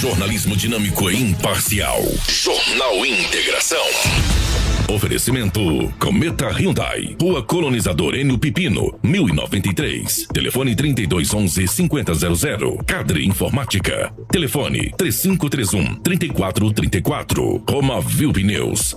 Jornalismo dinâmico e imparcial. Jornal Integração. Oferecimento: Cometa Hyundai, Rua Colonizador Enio Pipino, 1093. Telefone 3211 5000. Cadre Informática. Telefone 3531 3434. Roma Viu Pneus.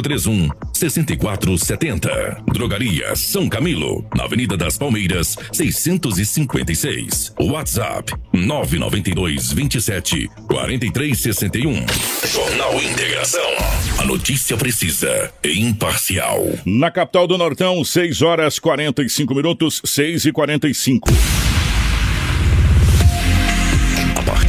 3531 6470. Drogaria São Camilo, na Avenida das Palmeiras, 656. WhatsApp 992 27 4361. Jornal Integração. A notícia precisa e imparcial. Na capital do Nortão, 6 horas 45 minutos, 6 e 45.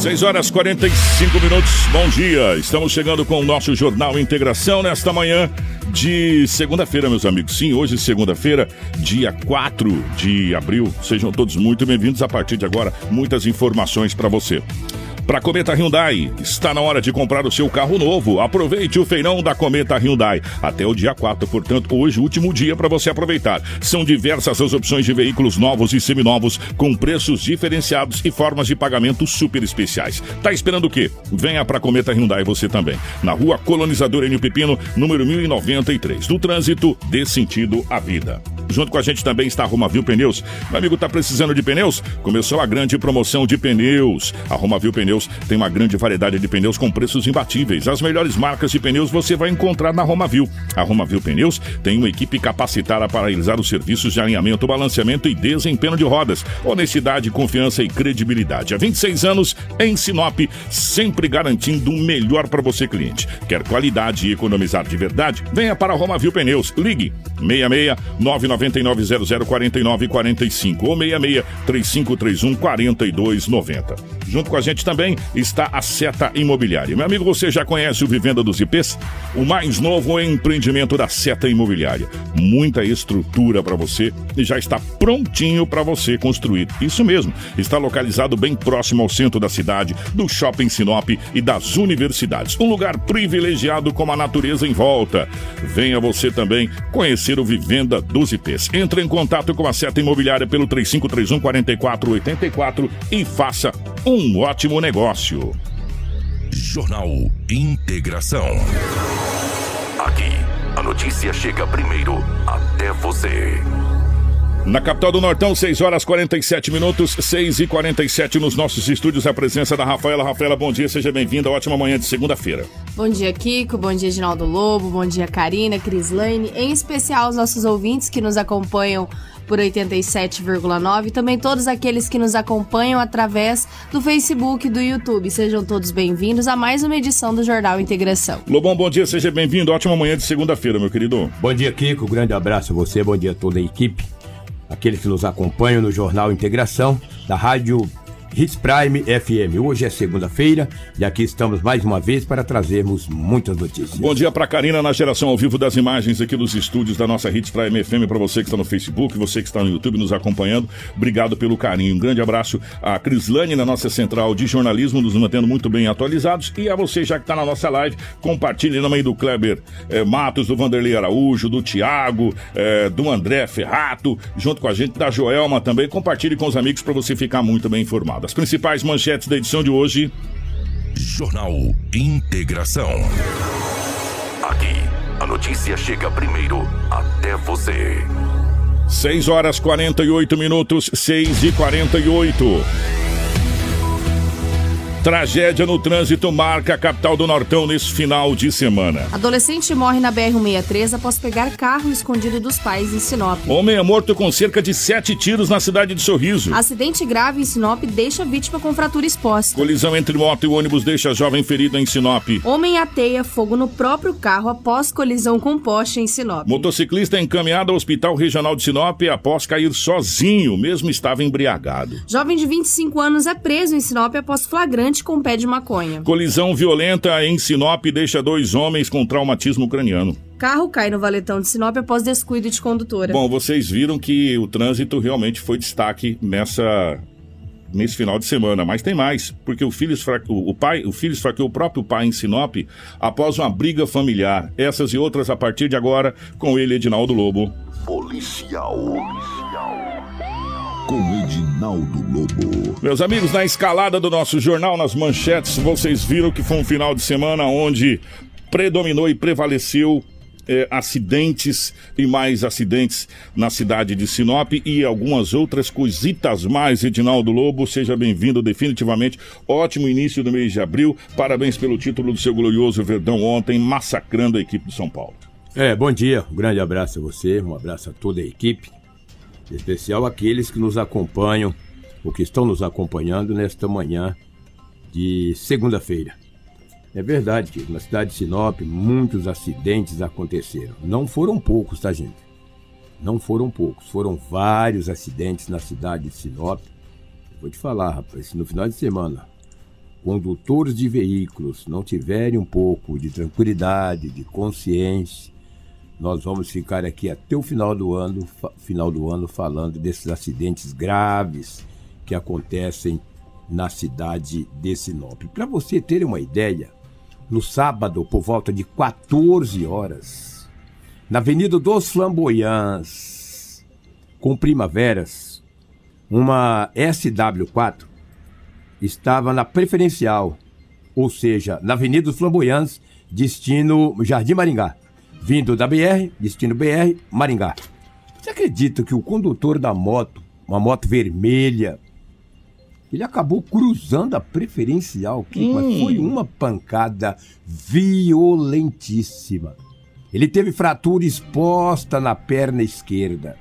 6 horas 45 minutos, bom dia. Estamos chegando com o nosso Jornal Integração nesta manhã de segunda-feira, meus amigos. Sim, hoje, segunda-feira, dia 4 de abril. Sejam todos muito bem-vindos. A partir de agora, muitas informações para você. Para Cometa Hyundai, está na hora de comprar o seu carro novo. Aproveite o feirão da Cometa Hyundai até o dia 4, portanto, hoje último dia para você aproveitar. São diversas as opções de veículos novos e seminovos com preços diferenciados e formas de pagamento super especiais. Tá esperando o quê? Venha para Cometa Hyundai você também. Na Rua Colonizador Enio Pepino, número 1093. No trânsito, dê sentido à vida. Junto com a gente também está a Romavil Pneus. Meu amigo, tá precisando de pneus? Começou a grande promoção de pneus. A Romavil Pneus tem uma grande variedade de pneus com preços imbatíveis. As melhores marcas de pneus você vai encontrar na Romavil. A Romavil Pneus tem uma equipe capacitada para realizar os serviços de alinhamento, balanceamento e desempenho de rodas. Honestidade, confiança e credibilidade. Há 26 anos em Sinop, sempre garantindo o melhor para você, cliente. Quer qualidade e economizar de verdade? Venha para a Romavil Pneus. Ligue 66 999 00 45 ou 66 3531 4290. Junto com a gente também está a Seta Imobiliária. Meu amigo, você já conhece o Vivenda dos IPs? O mais novo empreendimento da Seta Imobiliária. Muita estrutura para você e já está prontinho para você construir. Isso mesmo, está localizado bem próximo ao centro da cidade, do Shopping Sinop e das universidades. Um lugar privilegiado com a natureza em volta. Venha você também conhecer o Vivenda dos IPs. Entre em contato com a Seta Imobiliária pelo 3531 4484 e faça um ótimo negócio. Jornal Integração. Aqui, a notícia chega primeiro até você. Na capital do Nortão, 6 horas 47 minutos, 6 e 47 nos nossos estúdios. A presença da Rafaela. Rafaela, bom dia, seja bem-vinda. Ótima manhã de segunda-feira. Bom dia, Kiko. Bom dia, Ginaldo Lobo. Bom dia, Karina, Crislane. Em especial, os nossos ouvintes que nos acompanham por 87,9 também todos aqueles que nos acompanham através do Facebook e do YouTube. Sejam todos bem-vindos a mais uma edição do Jornal Integração. Lobão, bom dia, seja bem-vindo. Ótima manhã de segunda-feira, meu querido. Bom dia, Kiko. Grande abraço a você, bom dia a toda a equipe, aqueles que nos acompanham no Jornal Integração da Rádio Hits Prime FM. Hoje é segunda-feira e aqui estamos mais uma vez para trazermos muitas notícias. Bom dia para Karina na geração ao vivo das imagens aqui dos estúdios da nossa Hits Prime FM para você que está no Facebook, você que está no YouTube nos acompanhando. Obrigado pelo carinho. Um grande abraço a Crislane na nossa central de jornalismo, nos mantendo muito bem atualizados e a você já que está na nossa live, compartilhe na mãe do Kleber eh, Matos, do Vanderlei Araújo, do Tiago, eh, do André Ferrato, junto com a gente da Joelma também. Compartilhe com os amigos para você ficar muito bem informado. As principais manchetes da edição de hoje. Jornal Integração. Aqui, a notícia chega primeiro até você. 6 horas 48 minutos, 6 e 48. Tragédia no trânsito marca a capital do Nortão nesse final de semana. Adolescente morre na BR-163 após pegar carro escondido dos pais em Sinop. Homem é morto com cerca de sete tiros na cidade de Sorriso. Acidente grave em Sinop deixa vítima com fratura exposta. Colisão entre moto e ônibus deixa jovem ferido em Sinop. Homem ateia fogo no próprio carro após colisão com poste em Sinop. Motociclista é encaminhado ao Hospital Regional de Sinop após cair sozinho, mesmo estava embriagado. Jovem de 25 anos é preso em Sinop após flagrante com pé de maconha. Colisão violenta em Sinop deixa dois homens com traumatismo craniano. Carro cai no valetão de Sinop após descuido de condutora. Bom, vocês viram que o trânsito realmente foi destaque nessa nesse final de semana, mas tem mais, porque o filho, o pai, o filho esfaqueou o próprio pai em Sinop após uma briga familiar. Essas e outras a partir de agora com ele Edinaldo Lobo. Policial. Policial com Edinaldo Lobo. Meus amigos, na escalada do nosso jornal, nas manchetes, vocês viram que foi um final de semana onde predominou e prevaleceu é, acidentes e mais acidentes na cidade de Sinop e algumas outras coisitas mais. Edinaldo Lobo, seja bem-vindo definitivamente. Ótimo início do mês de abril. Parabéns pelo título do seu glorioso Verdão ontem, massacrando a equipe do São Paulo. É, bom dia. Um grande abraço a você, um abraço a toda a equipe em especial aqueles que nos acompanham, ou que estão nos acompanhando nesta manhã de segunda-feira. É verdade que na cidade de Sinop muitos acidentes aconteceram. Não foram poucos, tá, gente? Não foram poucos, foram vários acidentes na cidade de Sinop. vou te falar, rapaz, no final de semana condutores de veículos não tiverem um pouco de tranquilidade, de consciência, nós vamos ficar aqui até o final do ano, final do ano falando desses acidentes graves que acontecem na cidade de Sinop. Para você ter uma ideia, no sábado, por volta de 14 horas, na Avenida dos Flamboyants, com Primaveras, uma SW4 estava na preferencial, ou seja, na Avenida dos Flamboyants, destino Jardim Maringá vindo da BR, destino BR, Maringá. Você acredita que o condutor da moto, uma moto vermelha, ele acabou cruzando a preferencial, que hum. foi uma pancada violentíssima. Ele teve fratura exposta na perna esquerda.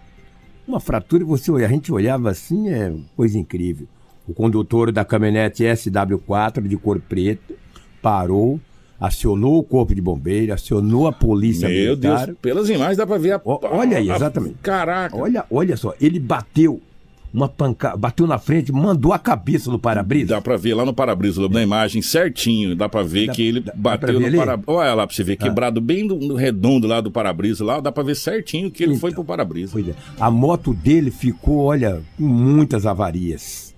Uma fratura, você a gente olhava assim, é coisa incrível. O condutor da caminhonete SW4 de cor preta parou, acionou o corpo de bombeiro, acionou a polícia Meu militar. Deus, pelas imagens dá para ver a... O, olha aí, exatamente. Caraca. Olha, olha só, ele bateu uma pancada, bateu na frente, mandou a cabeça no para-brisa. Dá pra ver lá no para-brisa, na imagem certinho, dá pra ver dá, que ele dá, bateu dá no para-brisa. Olha lá pra você ver, ah. quebrado bem no, no, redondo lá do para-brisa lá, dá pra ver certinho que ele então, foi pro para-brisa. É. A moto dele ficou, olha, com muitas avarias.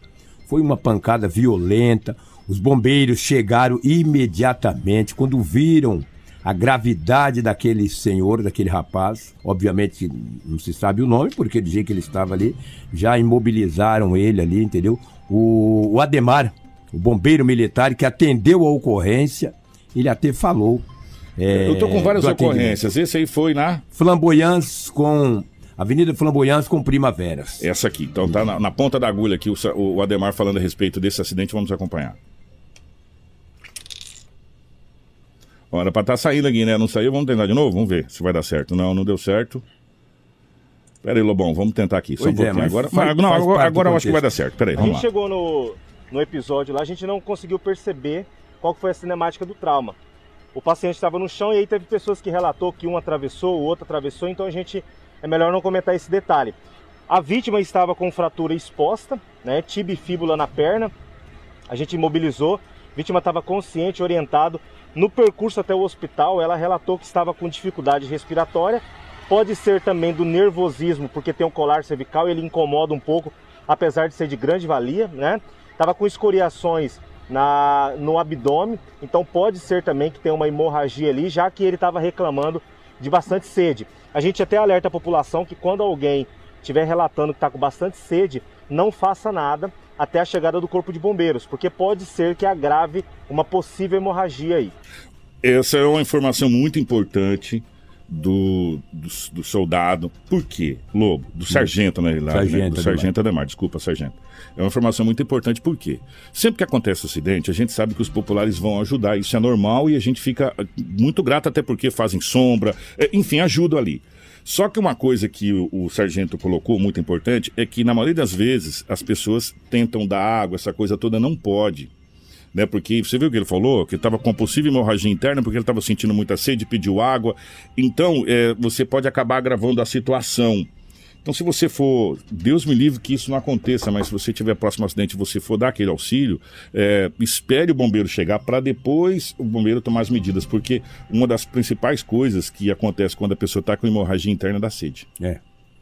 Foi uma pancada violenta, os bombeiros chegaram imediatamente quando viram a gravidade daquele senhor, daquele rapaz. Obviamente não se sabe o nome, porque do jeito que ele estava ali, já imobilizaram ele ali, entendeu? O, o Ademar, o bombeiro militar que atendeu a ocorrência, ele até falou. É, Eu tô com várias ocorrências. Esse aí foi na. Flamboyance com Avenida Flamboyance com Primaveras. Essa aqui. Então tá na, na ponta da agulha aqui o, o Ademar falando a respeito desse acidente, vamos acompanhar. Olha, pra estar tá saindo aqui, né? Não saiu, vamos tentar de novo? Vamos ver se vai dar certo. Não, não deu certo. Pera aí, Lobão, vamos tentar aqui. Só um é, pouquinho. agora, faz, não, agora, agora eu acho que vai dar certo. Pera aí, A gente lá. chegou no, no episódio lá, a gente não conseguiu perceber qual foi a cinemática do trauma. O paciente estava no chão e aí teve pessoas que relatou que um atravessou, o outro atravessou, então a gente é melhor não comentar esse detalhe. A vítima estava com fratura exposta, né, tibia e fíbula na perna. A gente imobilizou, vítima estava consciente, orientado. No percurso até o hospital, ela relatou que estava com dificuldade respiratória. Pode ser também do nervosismo, porque tem um colar cervical e ele incomoda um pouco, apesar de ser de grande valia, né? Estava com escoriações na, no abdômen, então pode ser também que tenha uma hemorragia ali, já que ele estava reclamando de bastante sede. A gente até alerta a população que quando alguém estiver relatando que está com bastante sede, não faça nada até a chegada do corpo de bombeiros, porque pode ser que agrave uma possível hemorragia aí. Essa é uma informação muito importante do, do, do, soldado. Por quê? Lobo, do sargento, na realidade. Sargento, né? Do sargento Ademar, desculpa, sargento. É uma informação muito importante, por quê? Sempre que acontece acidente, a gente sabe que os populares vão ajudar, isso é normal e a gente fica muito grato, até porque fazem sombra, é, enfim, ajudam ali. Só que uma coisa que o, o, sargento colocou muito importante é que, na maioria das vezes, as pessoas tentam dar água, essa coisa toda não pode né? Porque você viu o que ele falou? Que estava com possível hemorragia interna porque ele estava sentindo muita sede, pediu água. Então, é, você pode acabar agravando a situação. Então, se você for, Deus me livre que isso não aconteça, mas se você tiver próximo acidente e você for dar aquele auxílio, é, espere o bombeiro chegar para depois o bombeiro tomar as medidas, porque uma das principais coisas que acontece quando a pessoa está com hemorragia interna é da sede. É.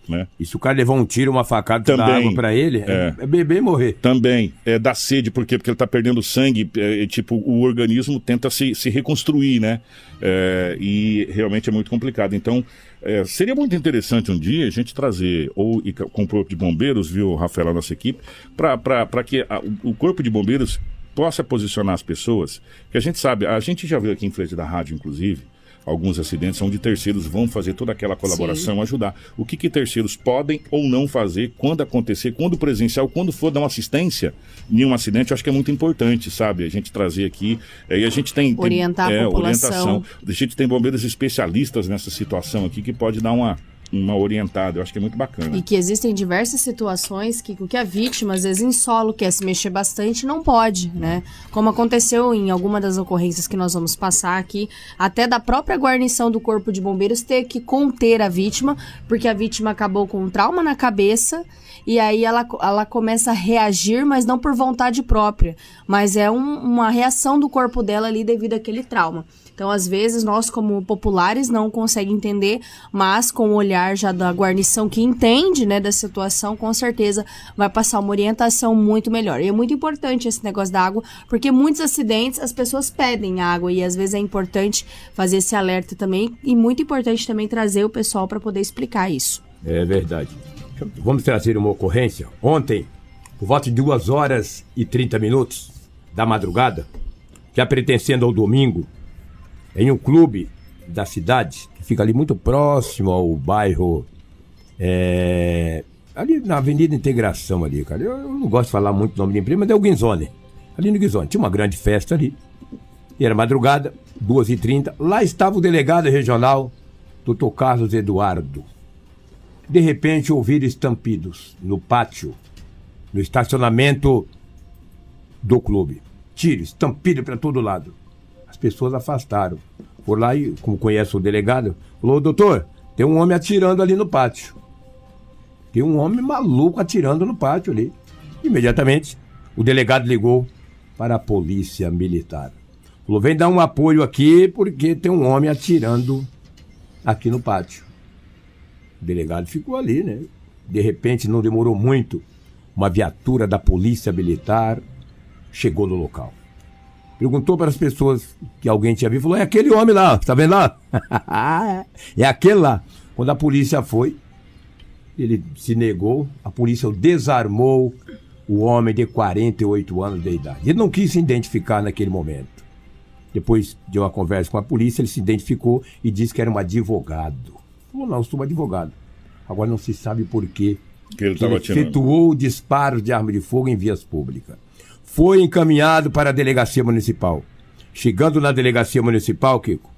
Né? E se o cara levar um tiro, uma facada, Também, água para ele, é, é, beber e morrer. Também. É da sede, por quê? Porque ele tá perdendo sangue, é, tipo, o organismo tenta se, se reconstruir, né? É, e realmente é muito complicado. Então, é, seria muito interessante um dia a gente trazer, ou com o Corpo de Bombeiros, viu, Rafael, a nossa equipe, para que a, o Corpo de Bombeiros possa posicionar as pessoas, que a gente sabe, a gente já viu aqui em frente da rádio, inclusive, alguns acidentes onde terceiros vão fazer toda aquela colaboração, Sim. ajudar. O que, que terceiros podem ou não fazer quando acontecer, quando presencial, quando for dar uma assistência em um acidente, eu acho que é muito importante, sabe? A gente trazer aqui. É, e a gente tem. Orientar tem, a é, população. Orientação. A gente tem bombeiros especialistas nessa situação aqui que pode dar uma uma orientada. Eu acho que é muito bacana. E que existem diversas situações que que a vítima, às vezes em solo, quer se mexer bastante, não pode, né? Como aconteceu em alguma das ocorrências que nós vamos passar aqui, até da própria guarnição do Corpo de Bombeiros ter que conter a vítima, porque a vítima acabou com um trauma na cabeça e aí ela, ela começa a reagir, mas não por vontade própria, mas é um, uma reação do corpo dela ali devido àquele trauma. Então, às vezes, nós, como populares, não conseguimos entender, mas com o olhar já da guarnição que entende né, da situação, com certeza vai passar uma orientação muito melhor. E é muito importante esse negócio da água, porque muitos acidentes as pessoas pedem água e às vezes é importante fazer esse alerta também e muito importante também trazer o pessoal para poder explicar isso. É verdade. Vamos trazer uma ocorrência. Ontem, por volta de 2 horas e 30 minutos da madrugada, já pertencendo ao domingo, em um clube da cidade, que fica ali muito próximo ao bairro. É, ali na Avenida Integração ali, cara. Eu, eu, não gosto de falar muito o nome da empresa, mas é o Guinzone. Ali no Guinzone. Tinha uma grande festa ali. E era madrugada, 2h30. Lá estava o delegado regional, doutor Carlos Eduardo. De repente ouviram estampidos no pátio, no estacionamento do clube. Tiro, estampido para todo lado pessoas afastaram. Por lá e, como conhece o delegado, falou, doutor, tem um homem atirando ali no pátio. Tem um homem maluco atirando no pátio ali. Imediatamente, o delegado ligou para a polícia militar. Falou, vem dar um apoio aqui porque tem um homem atirando aqui no pátio. O delegado ficou ali, né? De repente, não demorou muito, uma viatura da polícia militar chegou no local perguntou para as pessoas que alguém tinha visto, falou: é aquele homem lá, tá vendo lá? é aquele lá. Quando a polícia foi, ele se negou, a polícia o desarmou o homem de 48 anos de idade. Ele não quis se identificar naquele momento. Depois de uma conversa com a polícia, ele se identificou e disse que era um advogado. Falou, não, sou um advogado. Agora não se sabe por quê. Que ele, que ele efetuou disparos de arma de fogo em vias públicas foi encaminhado para a delegacia municipal. Chegando na delegacia municipal, Kiko,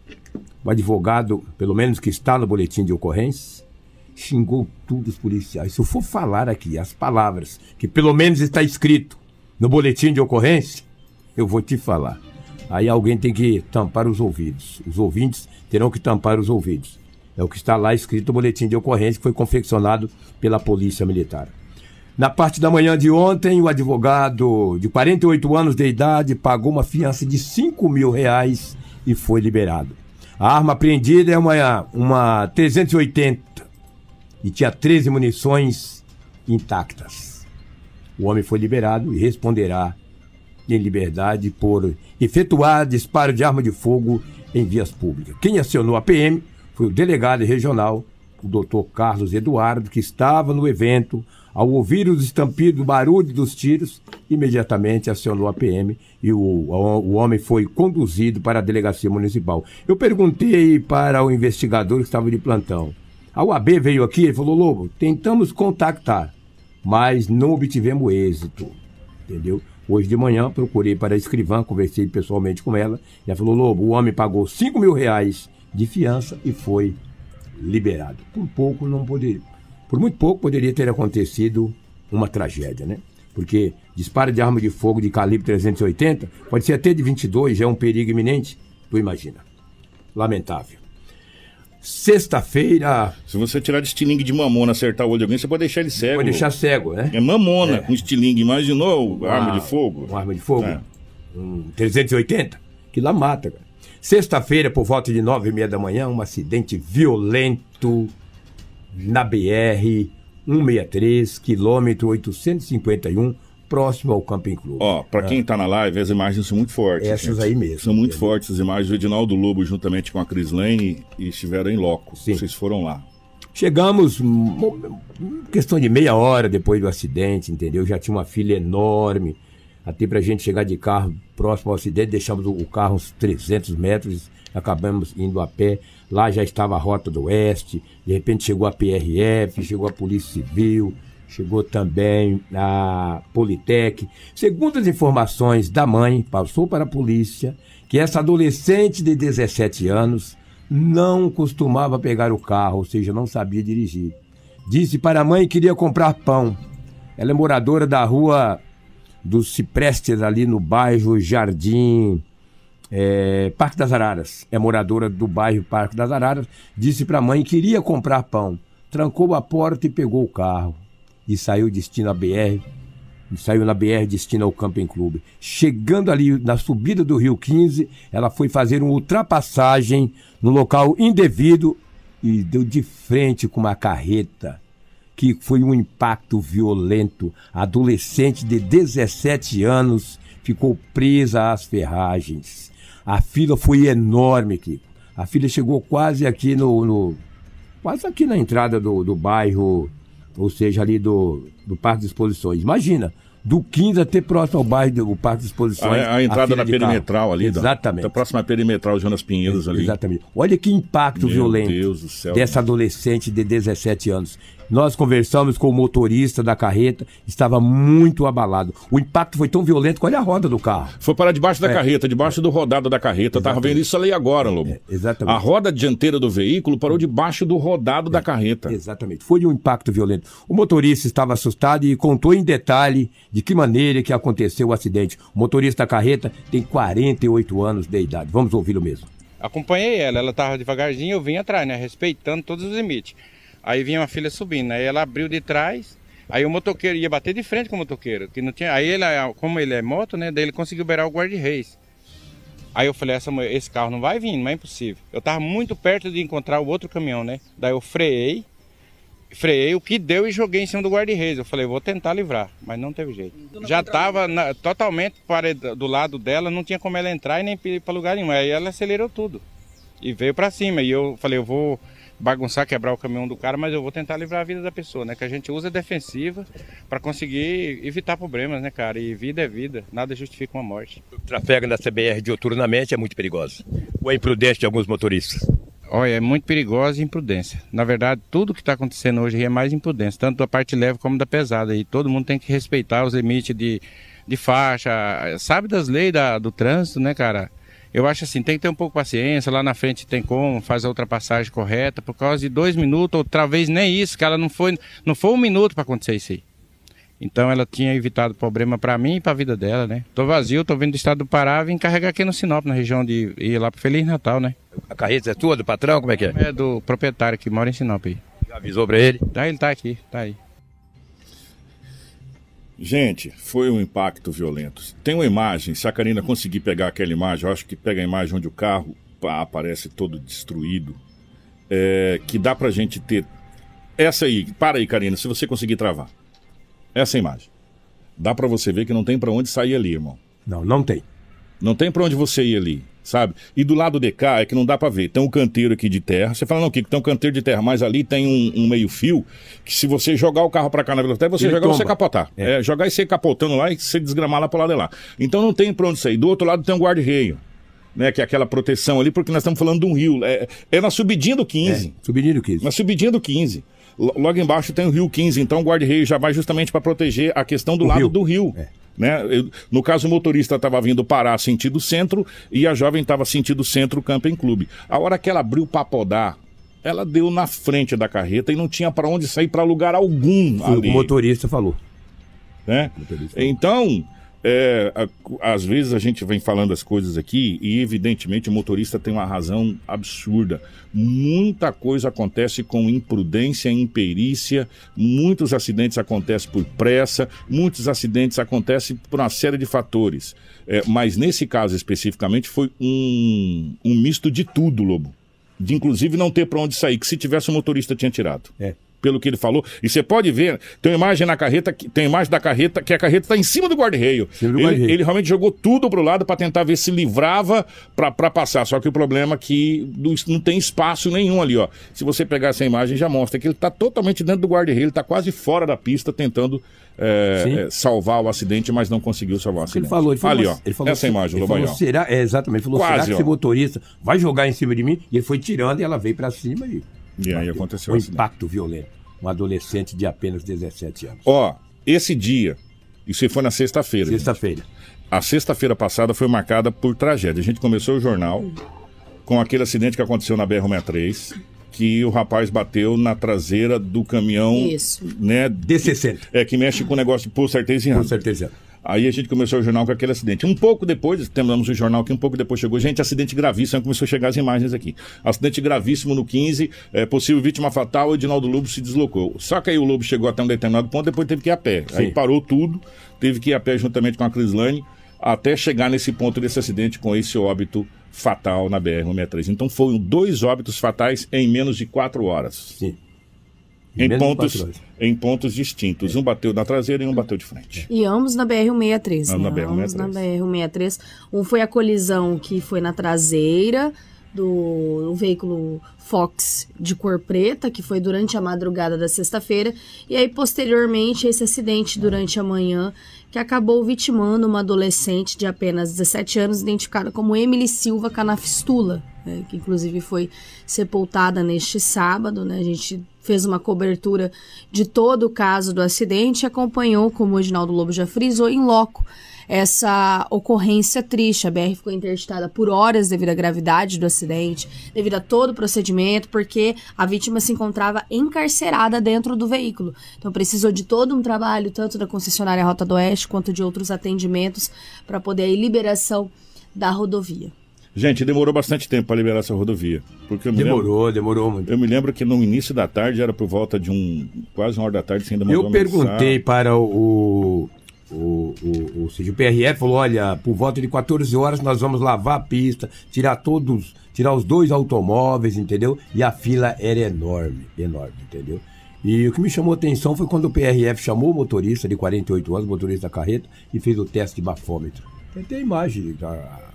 o advogado, pelo menos que está no boletim de ocorrência, xingou todos os policiais. Se eu for falar aqui as palavras que pelo menos está escrito no boletim de ocorrência, eu vou te falar. Aí alguém tem que tampar os ouvidos. Os ouvintes terão que tampar os ouvidos. É o que está lá escrito no boletim de ocorrência que foi confeccionado pela Polícia Militar. Na parte da manhã de ontem, o advogado de 48 anos de idade pagou uma fiança de 5 mil reais e foi liberado. A arma apreendida é uma, uma 380 e tinha 13 munições intactas. O homem foi liberado e responderá em liberdade por efetuar disparo de arma de fogo em vias públicas. Quem acionou a PM foi o delegado regional, o doutor Carlos Eduardo, que estava no evento ao ouvir os estampidos, o barulho dos tiros, imediatamente acionou a PM e o, o homem foi conduzido para a delegacia municipal. Eu perguntei para o investigador que estava de plantão. A UAB veio aqui e falou: Lobo, tentamos contactar, mas não obtivemos êxito. Entendeu? Hoje de manhã procurei para a escrivã, conversei pessoalmente com ela. E ela falou: Lobo, o homem pagou 5 mil reais de fiança e foi liberado. Por pouco não poderia. Por muito pouco poderia ter acontecido uma tragédia, né? Porque disparo de arma de fogo de calibre 380 pode ser até de 22, já é um perigo iminente. Tu imagina. Lamentável. Sexta-feira. Se você tirar de estilingue de mamona acertar o olho de alguém, você pode deixar ele cego. Pode deixar cego, né? É mamona é. com estilingue. Imaginou uma, arma de fogo? Uma arma de fogo? É. Um 380? Que lá mata, cara. Sexta-feira, por volta de nove e meia da manhã, um acidente violento na BR 163, quilômetro 851, próximo ao Camping Clube. Ó, pra quem tá na live, as imagens são muito fortes. Essas gente. aí mesmo. São muito entendeu? fortes as imagens. O Edinaldo Lobo, juntamente com a Cris Lane, estiveram em loco. Sim. Vocês foram lá. Chegamos, questão de meia hora depois do acidente, entendeu? Já tinha uma fila enorme. Até pra gente chegar de carro próximo ao acidente, deixamos o carro uns 300 metros, acabamos indo a pé. Lá já estava a Rota do Oeste, de repente chegou a PRF, chegou a Polícia Civil, chegou também a Politec. Segundo as informações da mãe, passou para a polícia que essa adolescente de 17 anos não costumava pegar o carro, ou seja, não sabia dirigir. Disse para a mãe que queria comprar pão. Ela é moradora da rua dos Ciprestes, ali no bairro Jardim é, Parque das Araras. É moradora do bairro Parque das Araras. Disse para a mãe que queria comprar pão. Trancou a porta e pegou o carro e saiu destino à BR, saiu na BR destino ao Camping Clube. Chegando ali na subida do Rio 15, ela foi fazer uma ultrapassagem no local indevido e deu de frente com uma carreta, que foi um impacto violento. A adolescente de 17 anos ficou presa às ferragens. A fila foi enorme, Kiko. A fila chegou quase aqui no, no quase aqui na entrada do, do bairro ou seja, ali do, do Parque de Exposições. Imagina, do 15 até próximo ao bairro do Parque de Exposições. A, a entrada a na perimetral carro. ali, Exatamente. Da, da próxima perimetral Jonas Pinheiros ali. Exatamente. Olha que impacto Meu violento dessa adolescente de 17 anos. Nós conversamos com o motorista da carreta, estava muito abalado. O impacto foi tão violento que olha a roda do carro. Foi para debaixo da é. carreta, debaixo do rodado da carreta. Estava vendo isso ali agora, Lobo. É, exatamente. A roda dianteira do veículo parou debaixo do rodado da é, carreta. Exatamente. Foi um impacto violento. O motorista estava assustado e contou em detalhe de que maneira que aconteceu o acidente. O motorista da carreta tem 48 anos de idade. Vamos ouvi-lo mesmo. Acompanhei ela, ela estava devagarzinho, eu vim atrás, né? Respeitando todos os limites. Aí vinha uma filha subindo, aí ela abriu de trás, aí o motoqueiro ia bater de frente com o motoqueiro, que não tinha. Aí ele, como ele é moto, né? Daí ele conseguiu beirar o guarda-reis. Aí eu falei, essa, esse carro não vai vir, não é impossível. Eu tava muito perto de encontrar o outro caminhão, né? Daí eu freiei, freiei o que deu e joguei em cima do guarda-reis. Eu falei, vou tentar livrar, mas não teve jeito. Já tava na, totalmente parede, do lado dela, não tinha como ela entrar e nem ir para lugar nenhum. Aí ela acelerou tudo e veio para cima. E eu falei, eu vou bagunçar, quebrar o caminhão do cara, mas eu vou tentar livrar a vida da pessoa, né? Que a gente usa defensiva para conseguir evitar problemas, né, cara? E vida é vida, nada justifica uma morte. O trafego na CBR dioturnamente é muito perigoso. Ou é imprudente de alguns motoristas? Olha, é muito perigosa e imprudência. Na verdade, tudo que está acontecendo hoje é mais imprudência, tanto da parte leve como da pesada. E todo mundo tem que respeitar os limites de, de faixa, sabe das leis da, do trânsito, né, cara? Eu acho assim, tem que ter um pouco de paciência, lá na frente tem como fazer a ultrapassagem correta, por causa de dois minutos, outra vez nem isso, que ela não foi, não foi um minuto para acontecer isso aí. Então ela tinha evitado problema para mim e para a vida dela, né? Tô vazio, tô vindo do estado do Pará, vim carregar aqui no Sinop, na região de ir lá pro Feliz Natal, né? A carreta é tua, do patrão, como é que é? É do proprietário que mora em Sinop aí. Já avisou para ele? Tá, ele tá aqui, tá aí. Gente, foi um impacto violento. Tem uma imagem, se a Karina conseguir pegar aquela imagem, eu acho que pega a imagem onde o carro pá, aparece todo destruído, é, que dá pra gente ter. Essa aí, para aí, Karina, se você conseguir travar. Essa imagem. Dá para você ver que não tem para onde sair ali, irmão. Não, não tem. Não tem para onde você ir ali. Sabe? E do lado de cá é que não dá pra ver. Tem um canteiro aqui de terra. Você fala, não, Kiko, tem um canteiro de terra, mas ali tem um, um meio-fio que se você jogar o carro pra cá na velocidade, você Ele jogar, tomba. você capotar. É. É, jogar e você capotando lá e você desgramar lá pro lado de lá. Então não tem pra onde sair. Do outro lado tem um guarda-reio. Né, que é aquela proteção ali, porque nós estamos falando de um rio. É, é na subidinha do 15. É, subidinho 15. Na subidinha do 15. Lo- Logo embaixo tem o Rio 15, então o guarda-reio já vai justamente para proteger a questão do O lado rio. do rio. É. Né? Eu- no caso, o motorista estava vindo parar sentido centro e a jovem estava sentido centro Camping Clube. A hora que ela abriu para podar, ela deu na frente da carreta e não tinha para onde sair para lugar algum o ali. motorista falou. né? Motorista. Então, é, a- às vezes a gente vem falando as coisas aqui e, evidentemente, o motorista tem uma razão absurda. Muita coisa acontece com imprudência, imperícia, muitos acidentes acontecem por pressa, muitos acidentes acontecem por uma série de fatores. É, mas nesse caso especificamente foi um, um misto de tudo, Lobo. De inclusive não ter para onde sair, que se tivesse o motorista tinha tirado É. pelo que ele falou. E você pode ver, tem uma imagem na carreta, que- tem uma imagem da carreta, que a carreta está em cima do guarda-reio. Ele, ele realmente jogou tudo pro lado para tentar ver se livrava para passar. Só que o problema é que não, tem espaço nenhum ali, ó. Se você pegar essa imagem, já mostra que ele está totalmente dentro do guarda-reio, ele está quase fora da pista tentando é, é, salvar o acidente, mas não conseguiu salvar o Ele acidente. falou, ele falou, ali, ó. ele falou essa imagem, ele falou, será, é, exatamente, ele falou, Quase, será que ó. esse motorista vai jogar em cima de mim? E ele foi tirando e ela veio pra cima e E aí aconteceu um impacto violento. Um adolescente de apenas 17 anos. Ó, esse dia, isso aí foi na sexta-feira. Sexta-feira. A sexta-feira passada foi marcada por tragédia. A gente começou o jornal com aquele acidente que aconteceu na BR-63, que o rapaz bateu na traseira do caminhão, Isso. né? D60. É, que mexe com o negócio de posto artesiano. Certeza. Aí a gente começou o jornal com aquele acidente. Um pouco depois, terminamos o jornal que um pouco depois chegou. Gente, acidente gravíssimo, aí começou a chegar as imagens aqui. Acidente gravíssimo no 15, é, possível vítima fatal, o Edinaldo Lobo se deslocou. Só que aí o Lobo chegou até um determinado ponto, depois teve que ir a pé. Aí Sim. parou tudo, teve que ir a pé juntamente com a Crislane, até chegar nesse ponto desse acidente com esse óbito fatal na BR-163. Então foram dois óbitos fatais em menos de quatro horas. Sim. Em pontos, em pontos distintos. Um bateu na traseira e um bateu de frente. E ambos na BR-163, Ah, né? na BR-163. Ambos na BR-163. Um foi a colisão que foi na traseira do do veículo Fox de cor preta, que foi durante a madrugada da sexta-feira. E aí, posteriormente, esse acidente durante a manhã, que acabou vitimando uma adolescente de apenas 17 anos, identificada como Emily Silva Canafistula, né, que inclusive foi sepultada neste sábado. Né? A gente fez uma cobertura de todo o caso do acidente e acompanhou, como o Edinaldo Lobo já frisou, em loco essa ocorrência triste. A BR ficou interditada por horas devido à gravidade do acidente, devido a todo o procedimento, porque a vítima se encontrava encarcerada dentro do veículo. Então precisou de todo um trabalho, tanto da concessionária Rota do Oeste quanto de outros atendimentos, para poder a liberação da rodovia. Gente, demorou bastante tempo para liberar essa rodovia. Porque me lembro- Demorou, demorou muito. Eu me lembro que no início da tarde, era por volta de um. quase uma hora da tarde, você ainda mandou Eu perguntei para o, o, o, ou seja, o PRF, falou, olha, por volta de 14 horas nós vamos lavar a pista, tirar todos, tirar os dois automóveis, entendeu? E a fila era enorme, enorme, entendeu? E o que me chamou a atenção foi quando o PRF chamou o motorista de 48 anos, motorista da carreta, e fez o teste de bafômetro. Tem até a imagem, a,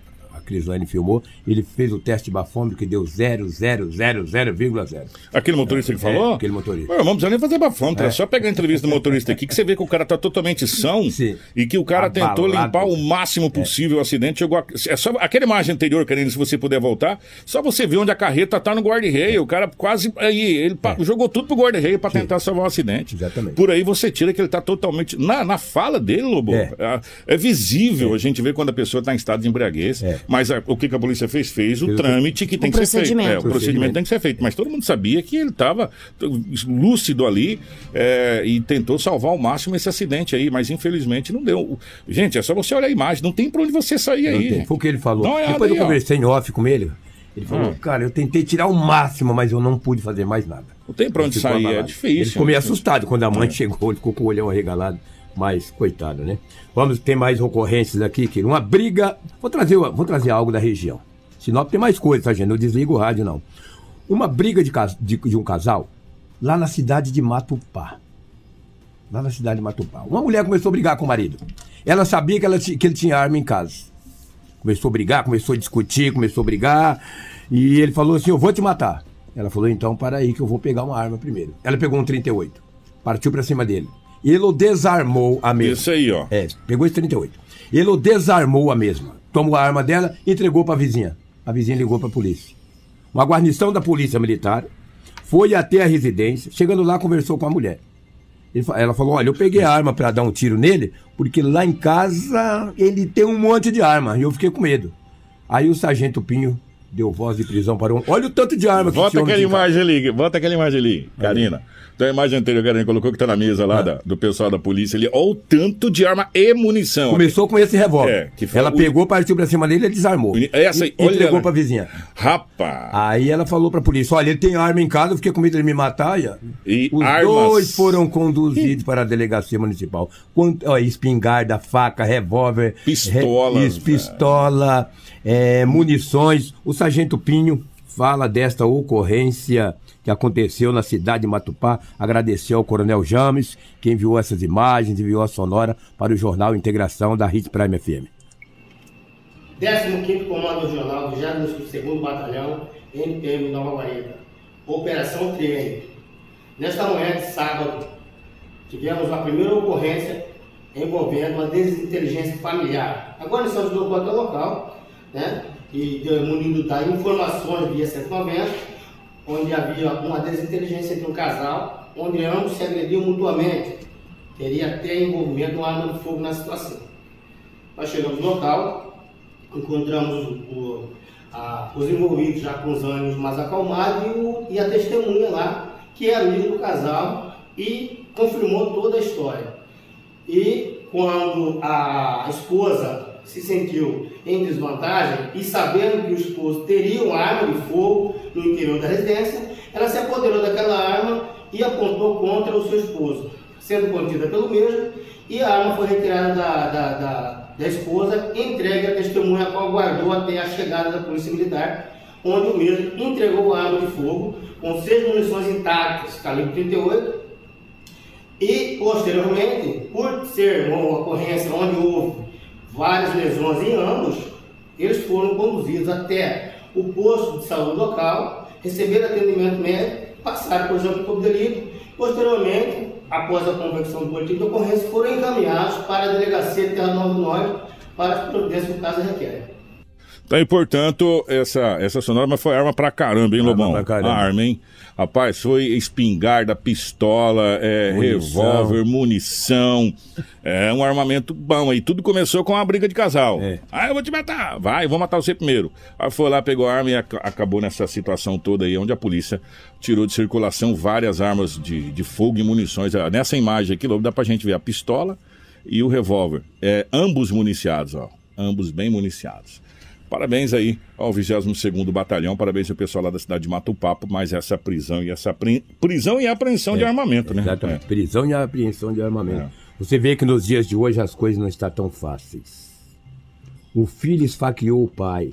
Crislane filmou, ele fez o teste de bafômetro que deu 0,000,0. Aquele motorista que falou? aquele motorista. Ué, não precisa nem fazer bafômetro, é. só pegar a entrevista do motorista aqui que você vê que o cara tá totalmente são Sim. e que o cara tentou Abalado. limpar o máximo possível o acidente. Chegou a- é só aquela imagem anterior, querendo, se você puder voltar, só você ver onde a carreta tá no guarda-reio. O cara quase. Aí, ele jogou tudo pro guarda-reio pra tentar salvar o acidente. É. Exatamente. Por aí você tira que ele tá totalmente. Na, na fala dele, Lobo, É. é, é visível a gente vê quando a pessoa tá em estado de embriaguez. É. Mas a- o que, que a polícia fez? Fez o Fez trâmite que tem que ser feito. É, o procedimento tem que ser feito. Mas todo mundo sabia que ele estava lúcido ali é, e tentou salvar ao máximo esse acidente aí, mas infelizmente não deu. Gente, é só você olhar a imagem, não tem pra onde você sair Não aí. tem. Foi o que ele falou. Dá uma olhada Depois eu aí, ó. conversei em off com ele. Ele falou, Hum. cara, eu tentei tirar o máximo, mas eu não pude fazer mais nada. Não tem pra onde sair, é difícil. Ele ficou meio é assustado quando a mãe chegou, ele ficou com o olhão arregalado. Mas, coitado, né? Vamos ter mais ocorrências aqui, que uma briga. Vou trazer, vou trazer algo da região. Sinop tem mais coisas, tá, gente? Não desliga o rádio, não. Uma briga de, de- de um casal lá na cidade de Matupá. Lá na cidade de Matupá. Uma mulher começou a brigar com o marido. Ela sabia que, ela que ele tinha arma em casa. Começou a brigar, começou a discutir, começou a brigar. E ele falou assim: Eu vou te matar. Ela falou: Então, para aí que eu vou pegar uma arma primeiro. Ela pegou um 38, partiu para cima dele. Ele o desarmou a mesma. Isso aí, ó. É, pegou esse 38. Ele o desarmou a mesma. Tomou a arma dela e entregou para a vizinha. A vizinha ligou para a polícia. Uma guarnição da polícia militar foi até a residência. Chegando lá, conversou com a mulher. Ela falou: Olha, eu peguei a arma para dar um tiro nele, porque lá em casa ele tem um monte de arma. E eu fiquei com medo. Aí o sargento Pinho deu voz de prisão para um. Olha o tanto de arma que Bota aquela imagem ali, bota aquela imagem ali, Karina. Então a imagem anterior que a gente colocou que tá na mesa lá ah. da, do pessoal da polícia ali. Olha o tanto de arma e munição. Começou com esse revólver. É, ela o... pegou, partiu pra cima dele e desarmou. Essa aí, e, olha entregou ela. pra vizinha. Rapaz. Aí ela falou pra polícia: olha, ele tem arma em casa, eu fiquei com medo de ele me matar. E, e Os armas... dois foram conduzidos para a delegacia municipal. Quanto, ó, espingarda, faca, revólver, pistola, re, pistola, é, munições. O sargento Pinho fala desta ocorrência que aconteceu na cidade de Matupá. Agradeceu ao Coronel James, que enviou essas imagens, enviou a sonora para o jornal Integração da Hit Prime FM. 15º Comando Regional do 22º Batalhão, NPM Nova Guarita. Operação Triênio. Nesta manhã de sábado, tivemos a primeira ocorrência envolvendo uma desinteligência familiar. A guarnição deslocou até o local, né, e munido da informações via 190, onde havia uma desinteligência entre um casal, onde ambos se agrediam mutuamente. Teria até envolvimento de uma arma de fogo na situação. Nós chegamos no local, encontramos o, a, os envolvidos já com os ânimos mais acalmados e, o, e a testemunha lá, que é amiga do casal, e confirmou toda a história. E quando a esposa se sentiu em desvantagem e sabendo que o esposo teria uma arma de fogo no interior da residência, ela se apoderou daquela arma e apontou contra o seu esposo, sendo contida pelo mesmo, e a arma foi retirada da, da, da, da esposa, entregue à testemunha, a qual guardou até a chegada da polícia militar, onde o mesmo entregou a arma de fogo com seis munições intactas, calibre 38, e posteriormente, por ser uma ocorrência onde houve várias lesões em ambos, eles foram conduzidos até o posto de saúde local, receberam atendimento médico, passaram por exame de delito, posteriormente, após a convecção do boletim de ocorrência, foram encaminhados para a delegacia de Terra Nova do Norte para as providências que o caso requer. Então, e portanto, essa, essa sonora foi arma pra caramba, hein, Lobão? Arma pra caramba. Arma, hein? Rapaz, foi espingarda, pistola, é, revólver, munição. É um armamento bom aí. Tudo começou com uma briga de casal. É. Ah, eu vou te matar. Vai, vou matar você primeiro. Aí foi lá, pegou a arma e ac acabou nessa situação toda aí, onde a polícia tirou de circulação várias armas de, de fogo e munições. Ah, nessa imagem aqui, Lobo, dá pra gente ver a pistola e o revólver. É, ambos municiados, ó. Ambos bem municiados. Parabéns aí ao 22º Batalhão, parabéns ao pessoal lá da cidade de Mato Papo, mas essa prisão e essa prisão e apreensão é, de armamento, né? Exatamente, é. prisão e apreensão de armamento. É. Você vê que nos dias de hoje as coisas não estão tão fáceis. O filho esfaqueou o pai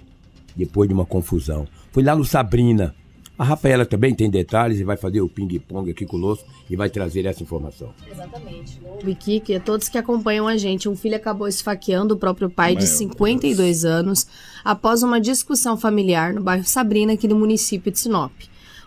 depois de uma confusão. Foi lá no Sabrina, a Rafaela também tem detalhes e vai fazer o ping-pong aqui conosco e vai trazer essa informação. Exatamente. O Kiki, todos que acompanham a gente, um filho acabou esfaqueando o próprio pai Meu de 52 Deus. anos após uma discussão familiar no bairro Sabrina, aqui no município de Sinop.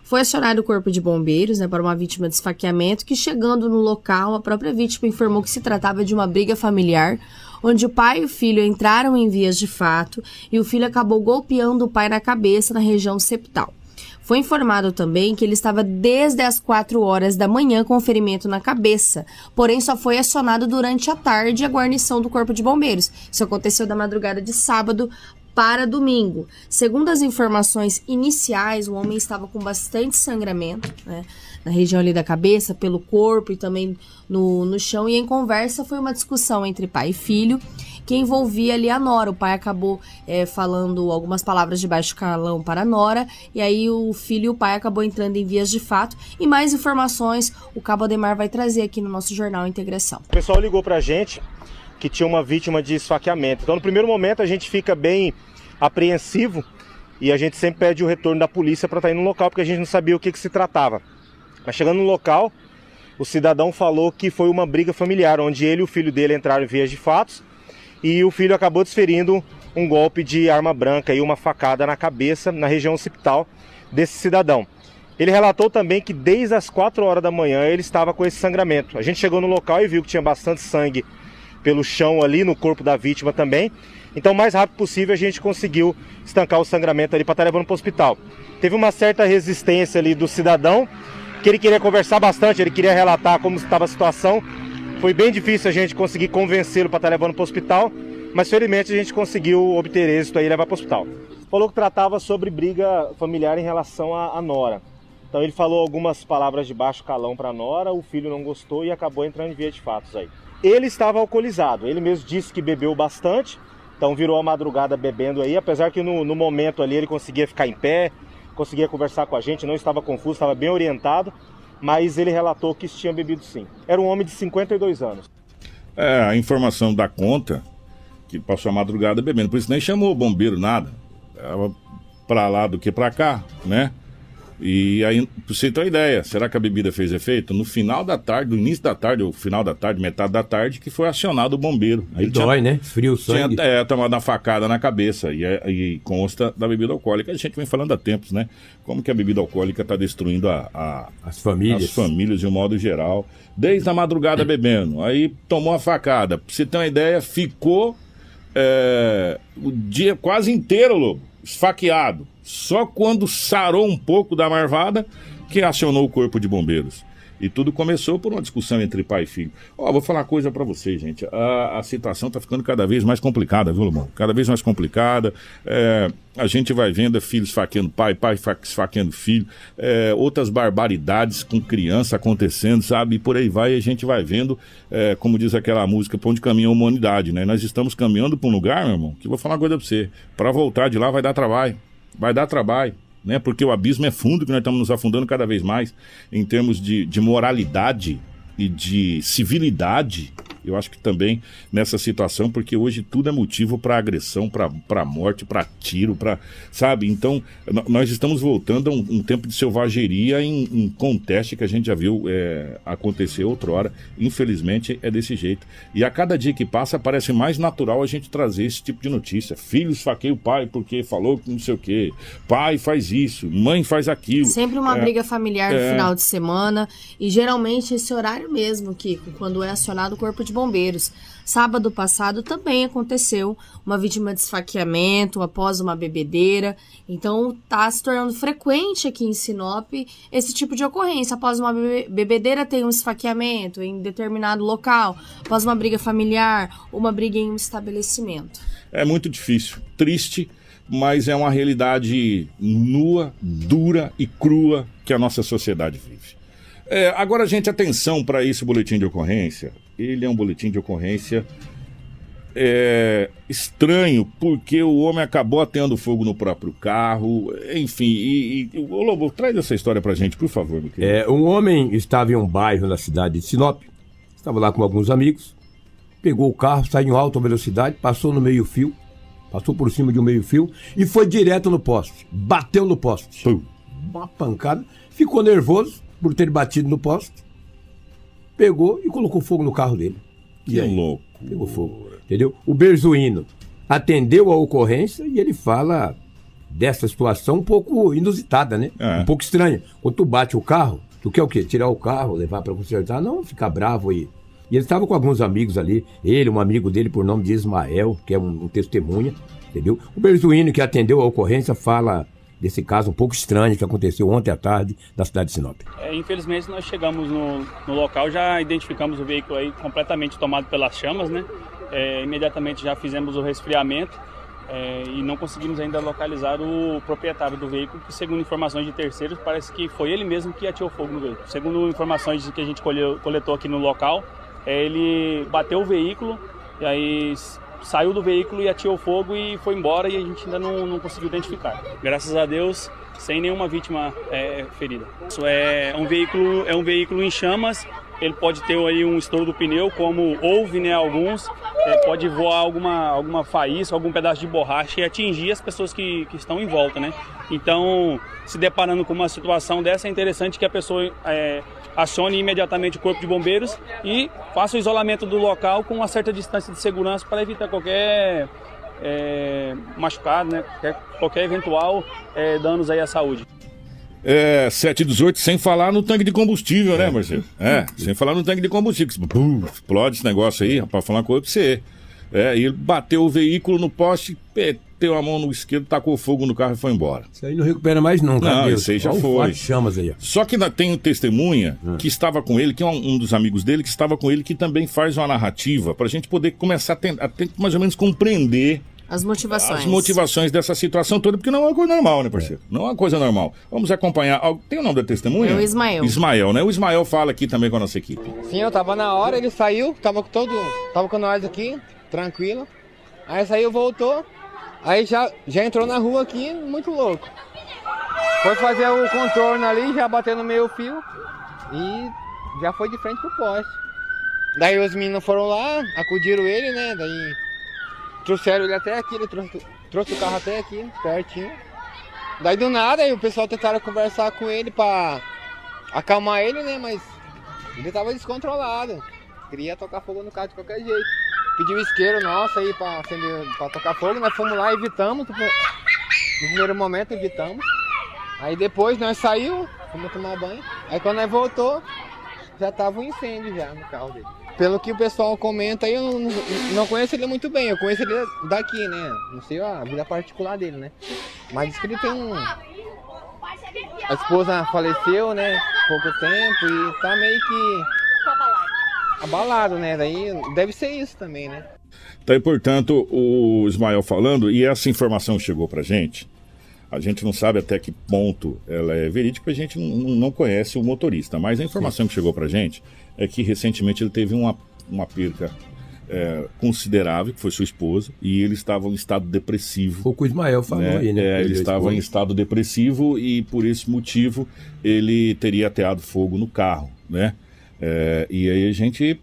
Foi acionado o corpo de bombeiros né, para uma vítima de esfaqueamento que, chegando no local, a própria vítima informou que se tratava de uma briga familiar onde o pai e o filho entraram em vias de fato e o filho acabou golpeando o pai na cabeça na região septal. Foi informado também que ele estava desde as 4 horas da manhã com ferimento na cabeça, porém só foi acionado durante a tarde a guarnição do Corpo de Bombeiros. Isso aconteceu da madrugada de sábado para domingo. Segundo as informações iniciais, o homem estava com bastante sangramento, né? Na região ali da cabeça, pelo corpo e também no, no chão. E em conversa foi uma discussão entre pai e filho que envolvia ali a Nora. O pai acabou é, falando algumas palavras de baixo calão para a Nora, e aí o filho e o pai acabou entrando em vias de fato. E mais informações o Cabo Ademar vai trazer aqui no nosso jornal Integração. O pessoal ligou para a gente que tinha uma vítima de esfaqueamento. Então, no primeiro momento, a gente fica bem apreensivo e a gente sempre pede o retorno da polícia para estar tá indo no local, porque a gente não sabia o que, que se tratava. Mas chegando no local, o cidadão falou que foi uma briga familiar, onde ele e o filho dele entraram em vias de fatos e o filho acabou desferindo um golpe de arma branca e uma facada na cabeça na região occipital desse cidadão. Ele relatou também que desde as 4 horas da manhã ele estava com esse sangramento. A gente chegou no local e viu que tinha bastante sangue pelo chão ali, no corpo da vítima também. Então, o mais rápido possível, a gente conseguiu estancar o sangramento ali para estar levando para o hospital. Teve uma certa resistência ali do cidadão, que ele queria conversar bastante, ele queria relatar como estava a situação. Foi bem difícil a gente conseguir convencê-lo para estar levando para o hospital, mas felizmente a gente conseguiu obter êxito aí e levar para o hospital. Falou que tratava sobre briga familiar em relação à, à Nora. Então ele falou algumas palavras de baixo calão para a Nora, o filho não gostou e acabou entrando em via de fatos aí. Ele estava alcoolizado, ele mesmo disse que bebeu bastante, então virou a madrugada bebendo aí, apesar que no, no momento ali ele conseguia ficar em pé, conseguia conversar com a gente, não estava confuso, estava bem orientado, mas ele relatou que tinha bebido sim. Era um homem de 52 anos. É, a informação da conta que passou a madrugada bebendo, por isso nem chamou o bombeiro nada. Tava pra lá do que pra cá, né? E aí, pra você ter uma ideia, será que a bebida fez efeito? No final da tarde, no início da tarde, ou final da tarde, metade da tarde, que foi acionado o bombeiro. Aí dói, né? Frio o sangue. Tinha é, tomado uma facada na cabeça e, é, e, consta da bebida alcoólica. A gente vem falando há tempos, né? Como que a bebida alcoólica está destruindo a, a, as famílias. As famílias de um modo geral. Desde a madrugada bebendo. Aí tomou a facada. Pra você ter uma ideia, ficou é, o dia quase inteiro, Lobo, esfaqueado só quando sarou um pouco da marvada que acionou o corpo de bombeiros. E tudo começou por uma discussão entre pai e filho. Ó, oh, vou falar uma coisa para vocês, gente. A, a situação tá ficando cada vez mais complicada, viu, Lumão? Cada vez mais complicada. É, a gente vai vendo filhos esfaqueando pai, pai esfaqueando filho, é, outras barbaridades com criança acontecendo, sabe? E por aí vai, a gente vai vendo, é, como diz aquela música, para onde caminha a humanidade, né? Nós estamos caminhando para um lugar, meu irmão, que vou falar uma coisa para você. Para voltar de lá vai dar trabalho vai dar trabalho, né? Porque o abismo é fundo que nós estamos nos afundando cada vez mais em termos de, de moralidade e de civilidade eu acho que também nessa situação, porque hoje tudo é motivo para agressão, para morte, para tiro, para. Sabe? Então, nós estamos voltando a um, um tempo de selvageria em, em conteste que a gente já viu é, acontecer outrora. Infelizmente, é desse jeito. E a cada dia que passa, parece mais natural a gente trazer esse tipo de notícia. Filhos esfaqueia o pai porque falou que não sei o quê. Pai faz isso, mãe faz aquilo. Sempre uma é, briga familiar no é... final de semana. E geralmente esse horário mesmo, Kiko, quando é acionado o corpo de bombeiros. Sábado passado também aconteceu uma vítima de esfaqueamento após uma bebedeira. Então está se tornando frequente aqui em Sinop esse tipo de ocorrência. Após uma bebedeira tem um esfaqueamento em determinado local, após uma briga familiar, uma briga em um estabelecimento. É muito difícil, triste, mas é uma realidade nua, dura e crua que a nossa sociedade vive. É, agora, gente, atenção para esse boletim de ocorrência. Ele é um boletim de ocorrência é, estranho, porque o homem acabou atendo fogo no próprio carro, enfim. E, e, ô Lobo, traz essa história pra gente, por favor, meu querido. É, um homem estava em um bairro na cidade de Sinop, estava lá com alguns amigos, pegou o carro, saiu em alta velocidade, passou no meio-fio, passou por cima de um meio-fio e foi direto no poste. Bateu no poste. Pum. Uma pancada, ficou nervoso por ter batido no poste, pegou e colocou fogo no carro dele. Que louco. Pegou fogo. Entendeu? O Berzuíno atendeu a ocorrência e ele fala dessa situação um pouco inusitada, né? É. Um pouco estranha. Quando tu bate o carro, tu quer o quê? Tirar o carro, levar para consertar? Não, ficar bravo aí. E ele estava com alguns amigos ali, ele, um amigo dele por nome de Ismael, que é um, um testemunha, entendeu? O Berzuíno que atendeu a ocorrência fala desse caso um pouco estranho que aconteceu ontem à tarde da cidade de Sinop. É, infelizmente nós chegamos no, no, local, já identificamos o veículo aí completamente tomado pelas chamas, né? É, imediatamente já fizemos o resfriamento é, e não conseguimos ainda localizar o proprietário do veículo, que segundo informações de terceiros, parece que foi ele mesmo que atirou fogo no veículo. Segundo informações que a gente colheu, coletou aqui no local, é, ele bateu o veículo e aí saiu do veículo e atirou fogo e foi embora e a gente ainda não, não conseguiu identificar. Graças a Deus, sem nenhuma vítima é, ferida. Isso é um veículo, é um veículo em chamas. Ele pode ter aí um estouro do pneu, como houve, né, alguns. É, pode voar alguma, alguma faísca, algum pedaço de borracha e atingir as pessoas que, que estão em volta, né? Então, se deparando com uma situação dessa, é interessante que a pessoa é, acione imediatamente o corpo de bombeiros e faça o isolamento do local com uma certa distância de segurança para evitar qualquer é, machucado, né? Qualquer, qualquer eventual é, danos aí à saúde. É, 718, sem falar no tanque de combustível, né, Marcelo? É, sem falar no tanque de combustível. explode esse negócio aí, rapaz, falar uma coisa pra você. É, e ele bateu o veículo no poste, meteu a mão no esquerdo, tacou fogo no carro e foi embora. Isso aí não recupera mais nunca. Não, Deus. isso aí já Olha foi. chamas aí. Só que ainda tem testemunha que estava com ele, que é um, um dos amigos dele, que estava com ele, que também faz uma narrativa para a gente poder começar a, ten- a ter- mais ou menos compreender As motivações. as motivações dessa situação toda, porque não é uma coisa normal, né, parceiro? Não é uma coisa normal. Vamos acompanhar. Tem o nome da testemunha? É o Ismael. Ismael, né? O Ismael fala aqui também com a nossa equipe. Sim, eu tava na hora, ele saiu, tava com todo. Tava com nós aqui, tranquilo. Aí saiu, voltou. Aí já, já entrou na rua aqui, muito louco. Foi fazer o contorno ali, já bateu no meio fio e já foi de frente pro poste. Daí os meninos foram lá, acudiram ele, né? Daí trouxeram ele até aqui, ele trouxe, trouxe o carro até aqui, pertinho. Daí do nada, aí o pessoal tentaram conversar com ele pra acalmar ele, né? Mas ele tava descontrolado. Queria tocar fogo no carro de qualquer jeito. Pediu isqueiro nosso aí pra, acender, pra tocar fogo, nós fomos lá evitamos. tipo, No primeiro momento evitamos. Aí depois nós saímos, fomos tomar banho. Aí quando nós voltou, já tava um incêndio já no carro dele. Pelo que o pessoal comenta aí, eu não, não conheço ele muito bem, eu conheço ele daqui, né? Não sei a vida particular dele, né? Mas diz que ele tem um. A esposa faleceu, né? Pouco tempo e tá meio que. Abalado, né? Daí deve ser isso também, né? Tá aí, portanto, o Ismael falando, e essa informação chegou pra gente. A gente não sabe até que ponto ela é verídica, a gente não, não conhece o motorista. Mas a informação que chegou pra gente é que recentemente ele teve uma, uma perca é, considerável, que foi sua esposa, e ele estava em estado depressivo. Foi o que o Ismael falou né? aí, né? É, ele estava em estado depressivo e por esse motivo ele teria ateado fogo no carro, né? É, e aí a gente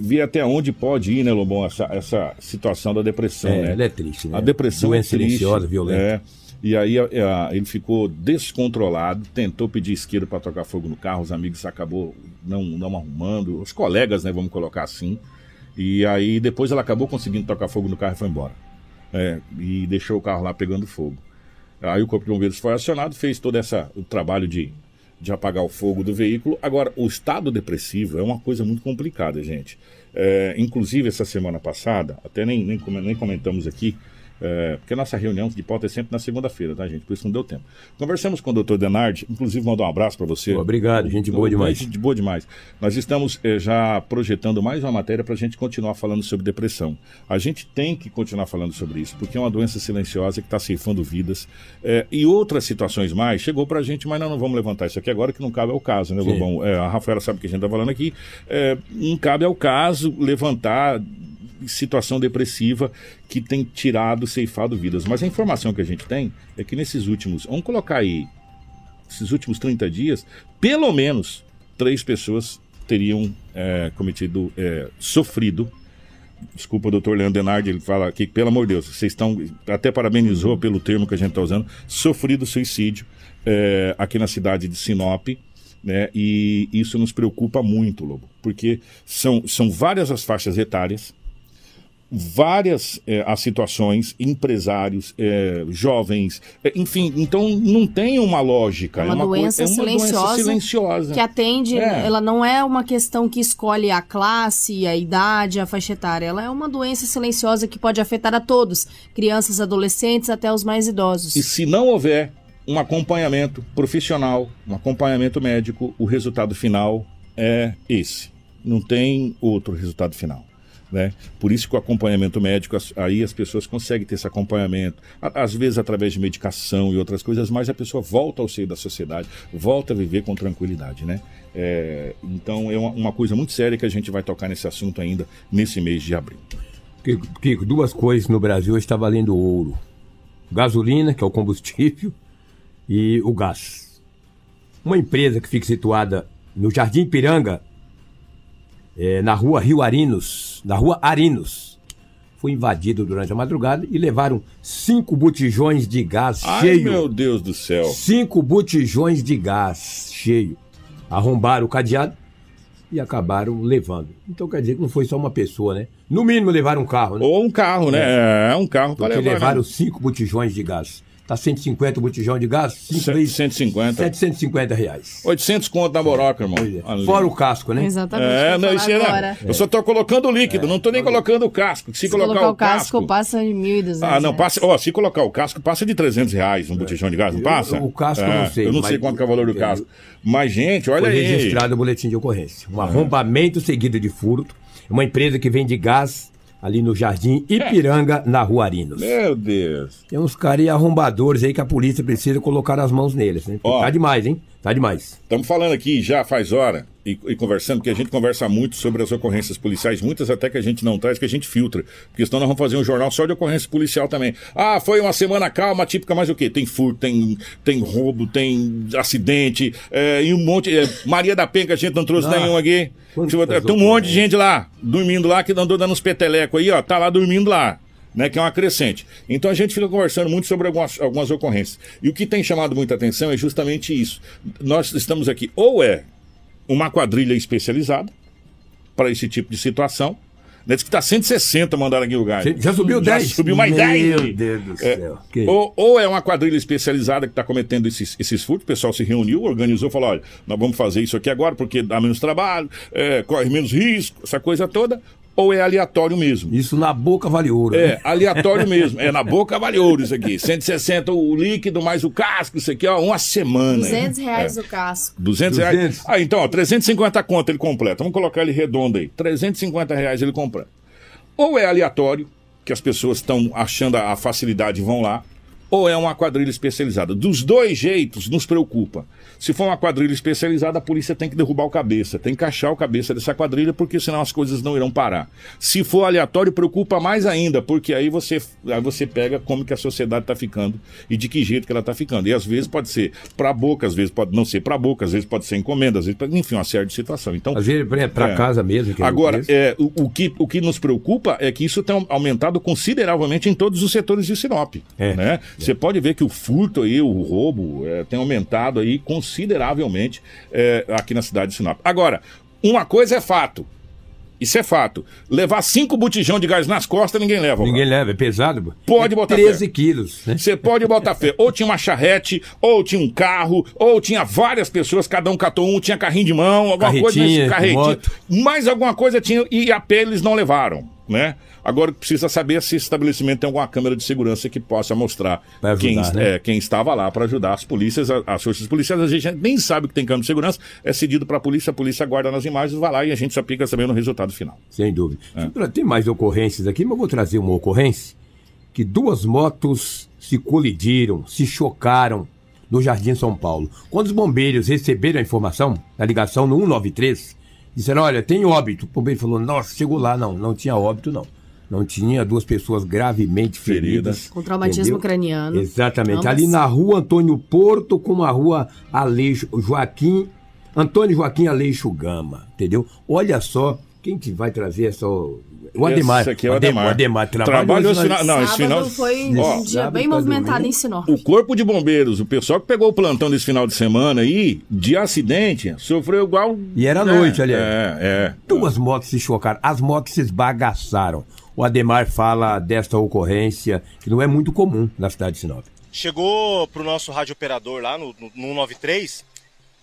vê até onde pode ir, né, Lobão, essa, essa situação da depressão, É, né? ela é triste, né? A depressão Doença é triste, silenciosa, violenta. é. E aí a- a- ele ficou descontrolado, tentou pedir isqueiro para tocar fogo no carro, os amigos acabou não, não arrumando, os colegas, né, vamos colocar assim. E aí depois ela acabou conseguindo tocar fogo no carro e foi embora. É, e deixou o carro lá pegando fogo. Aí o Corpo de Bombeiros foi acionado, fez todo essa, o trabalho de, de apagar o fogo do veículo. Agora, o estado depressivo é uma coisa muito complicada, gente. É, inclusive, essa semana passada, até nem, nem, nem comentamos aqui, é, porque a nossa reunião de pauta é sempre na segunda-feira, tá, gente? Por isso não deu tempo. Conversamos com o doutor Denardi, inclusive mandou um abraço para você. Obrigado, gente boa demais. Gente boa demais. Nós estamos eh, já projetando mais uma matéria para a gente continuar falando sobre depressão. A gente tem que continuar falando sobre isso, porque é uma doença silenciosa que está ceifando vidas. Eh, e outras situações mais, chegou para a gente, mas nós não vamos levantar isso aqui agora, que não cabe ao caso, né. Lobão? Eh, a Rafaela sabe o que a gente está falando aqui. Eh, não cabe ao caso levantar situação depressiva que tem tirado, ceifado vidas. Mas a informação que a gente tem é que nesses últimos, vamos colocar aí, esses últimos 30 dias, pelo menos três pessoas teriam é, cometido, é, sofrido. Desculpa, doutor Leandro Denardi, ele fala aqui, pelo amor de Deus, vocês estão, até parabenizou pelo termo que a gente está usando, sofrido suicídio é, aqui na cidade de Sinop. Né? E isso nos preocupa muito, Lobo, porque são, são várias as faixas etárias, várias eh, as situações, empresários, eh, jovens, eh, enfim, então não tem uma lógica. É uma, doença, é uma silenciosa doença silenciosa. que atende, É. ela não é uma questão que escolhe a classe, a idade, a faixa etária. Ela é uma doença silenciosa que pode afetar a todos, crianças, adolescentes, até os mais idosos. E se não houver um acompanhamento profissional, um acompanhamento médico, o resultado final é esse. Não tem outro resultado final. Né? Por isso que o acompanhamento médico, aí as pessoas conseguem ter esse acompanhamento, às vezes através de medicação e outras coisas, mas a pessoa volta ao seio da sociedade, volta a viver com tranquilidade. Né? É, então é uma, uma coisa muito séria que a gente vai tocar nesse assunto ainda nesse mês de abril. Kiko, Kiko, duas coisas no Brasil está valendo ouro: gasolina, que é o combustível, e o gás. Uma empresa que fica situada no Jardim Piranga, é, na rua Rio Arinos, na rua Arinos, foi invadida durante a madrugada e levaram cinco botijões de gás Ai, cheio. meu Deus do céu! Cinco botijões de gás cheio. Arrombaram o cadeado e acabaram levando. Então quer dizer que não foi só uma pessoa, né? No mínimo levaram um carro, né? Ou um carro, né? É, um carro para levar. levaram né? cinco botijões de gás. Tá 150 botijão de gás? Cinco Cento- vezes 150. 750 reais. 800 conto na boroca, irmão. É. Fora o casco, né? Exatamente. É, não, isso né? Eu só tô colocando o líquido, não tô nem colocando o casco. Se, Se colocar o casco, passa de 1.200. Ah, não, passa. Ó, se colocar o casco, passa de 300 reais um botijão de gás, não Eu- passa? o casco eu não sei, Eu não sei quanto que é o valor do eu- casco. Mas, gente, olha Foi aí. registrado o boletim de ocorrência. Um arrombamento seguido de furto. Uma empresa que vende gás ali no Jardim Ipiranga, na Rua Arinos. Meu Deus. Tem uns caras arrombadores aí que a polícia precisa colocar as mãos neles, né? Ó. Tá demais, hein? Tá demais. Estamos falando aqui já faz hora e, e conversando, porque a gente conversa muito sobre as ocorrências policiais, muitas até que a gente não traz, que a gente filtra. Porque senão nós vamos fazer um jornal só de ocorrência policial também. Ah, foi uma semana calma, típica, mas o quê? Tem furto, tem, tem roubo, tem acidente, é, e um monte. é, Maria da Penha, que a gente não trouxe Ah, nenhum aqui. Tem um monte de gente lá, dormindo lá, que andou dando uns petelecos aí, ó, tá lá dormindo lá. Né, que é uma crescente. Então a gente fica conversando muito sobre algumas, algumas ocorrências. E o que tem chamado muita atenção é justamente isso. Nós estamos aqui, ou é uma quadrilha especializada para esse tipo de situação. Né, diz que está 160 mandaram aqui o gás. Já subiu 10? Já subiu mais Meu 10. Deus do É, céu. Que ou, ou é uma quadrilha especializada que está cometendo esses, esses furtos, o pessoal se reuniu, organizou, falou: olha, nós vamos fazer isso aqui agora porque dá menos trabalho, é, corre menos risco, essa coisa toda. Ou é aleatório mesmo? Isso na boca vale ouro. É, né? aleatório mesmo. É na boca vale ouro isso aqui. 160 o líquido mais o casco, isso aqui, ó, uma semana. 200 reais É. o casco. 200 reais. 200. Ah, então, ó, 350 conto ele completa. Vamos colocar ele redondo aí. 350 reais ele completa. Ou é aleatório, que as pessoas estão achando a facilidade e vão lá, ou é uma quadrilha especializada. Dos dois jeitos, nos preocupa. Se for uma quadrilha especializada, a polícia tem que derrubar o cabeça, tem que achar o cabeça dessa quadrilha, porque senão as coisas não irão parar. Se for aleatório, preocupa mais ainda, porque aí você, aí você pega como que a sociedade está ficando e de que jeito que ela está ficando. E às vezes pode ser para boca, às vezes pode não ser para boca, às vezes pode ser encomenda, às vezes pode, enfim, uma série de situação. Então, Às vezes é pra É. casa mesmo. que eu Agora, é, o, o que, o que nos preocupa é que isso tem aumentado consideravelmente em todos os setores de Sinop. É. Né? Você pode ver que o furto aí, o roubo, é, tem aumentado aí consideravelmente é, aqui na cidade de Sinop. Agora, uma coisa é fato. Isso é fato. Levar cinco botijão de gás nas costas, ninguém leva. Ninguém cara. leva, é pesado. Pode É botar 13 fé. quilos, né? Você pode botar fé. Ou tinha uma charrete, ou tinha um carro, ou tinha várias pessoas, cada um catou um, tinha carrinho de mão, alguma coisa Carretinha, nesse carretinho. moto. Mais alguma coisa tinha e a pé eles não levaram, né? Agora precisa saber se esse estabelecimento tem alguma câmera de segurança que possa mostrar ajudar, quem, né? é, quem estava lá para ajudar as polícias, as forças policiais. A gente nem sabe que tem câmera de segurança, é cedido para a polícia, a polícia guarda nas imagens, vai lá e a gente só fica sabendo no resultado final. Sem dúvida. É. Tem mais ocorrências aqui, mas eu vou trazer uma ocorrência que duas motos se colidiram, se chocaram no Jardim São Paulo. Quando os bombeiros receberam a informação, a ligação no 193, disseram, olha, tem óbito. O bombeiro falou, nossa, chegou lá, não, não tinha óbito, não. Não tinha duas pessoas gravemente feridas. Com traumatismo craniano. Exatamente. Ambas. Ali na rua Antônio Porto com a rua Aleixo Joaquim, Antônio Joaquim Aleixo Gama, entendeu? Olha só quem que vai trazer essa. O Ademar. Esse aqui é o Ademar. O Ademar trabalhou, Trabalhou esse final- não, esse final- foi um Ó, dia sábado bem pra movimentado em Sinop. O Corpo de Bombeiros, o pessoal que pegou o plantão desse final de semana aí, de acidente, sofreu igual. E era à É, noite, aliás. É, é. Duas motos se chocaram, as motos se esbagaçaram. O Ademar fala desta ocorrência que não é muito comum na cidade de Sinop. Chegou pro nosso rádio operador lá no, no, no 93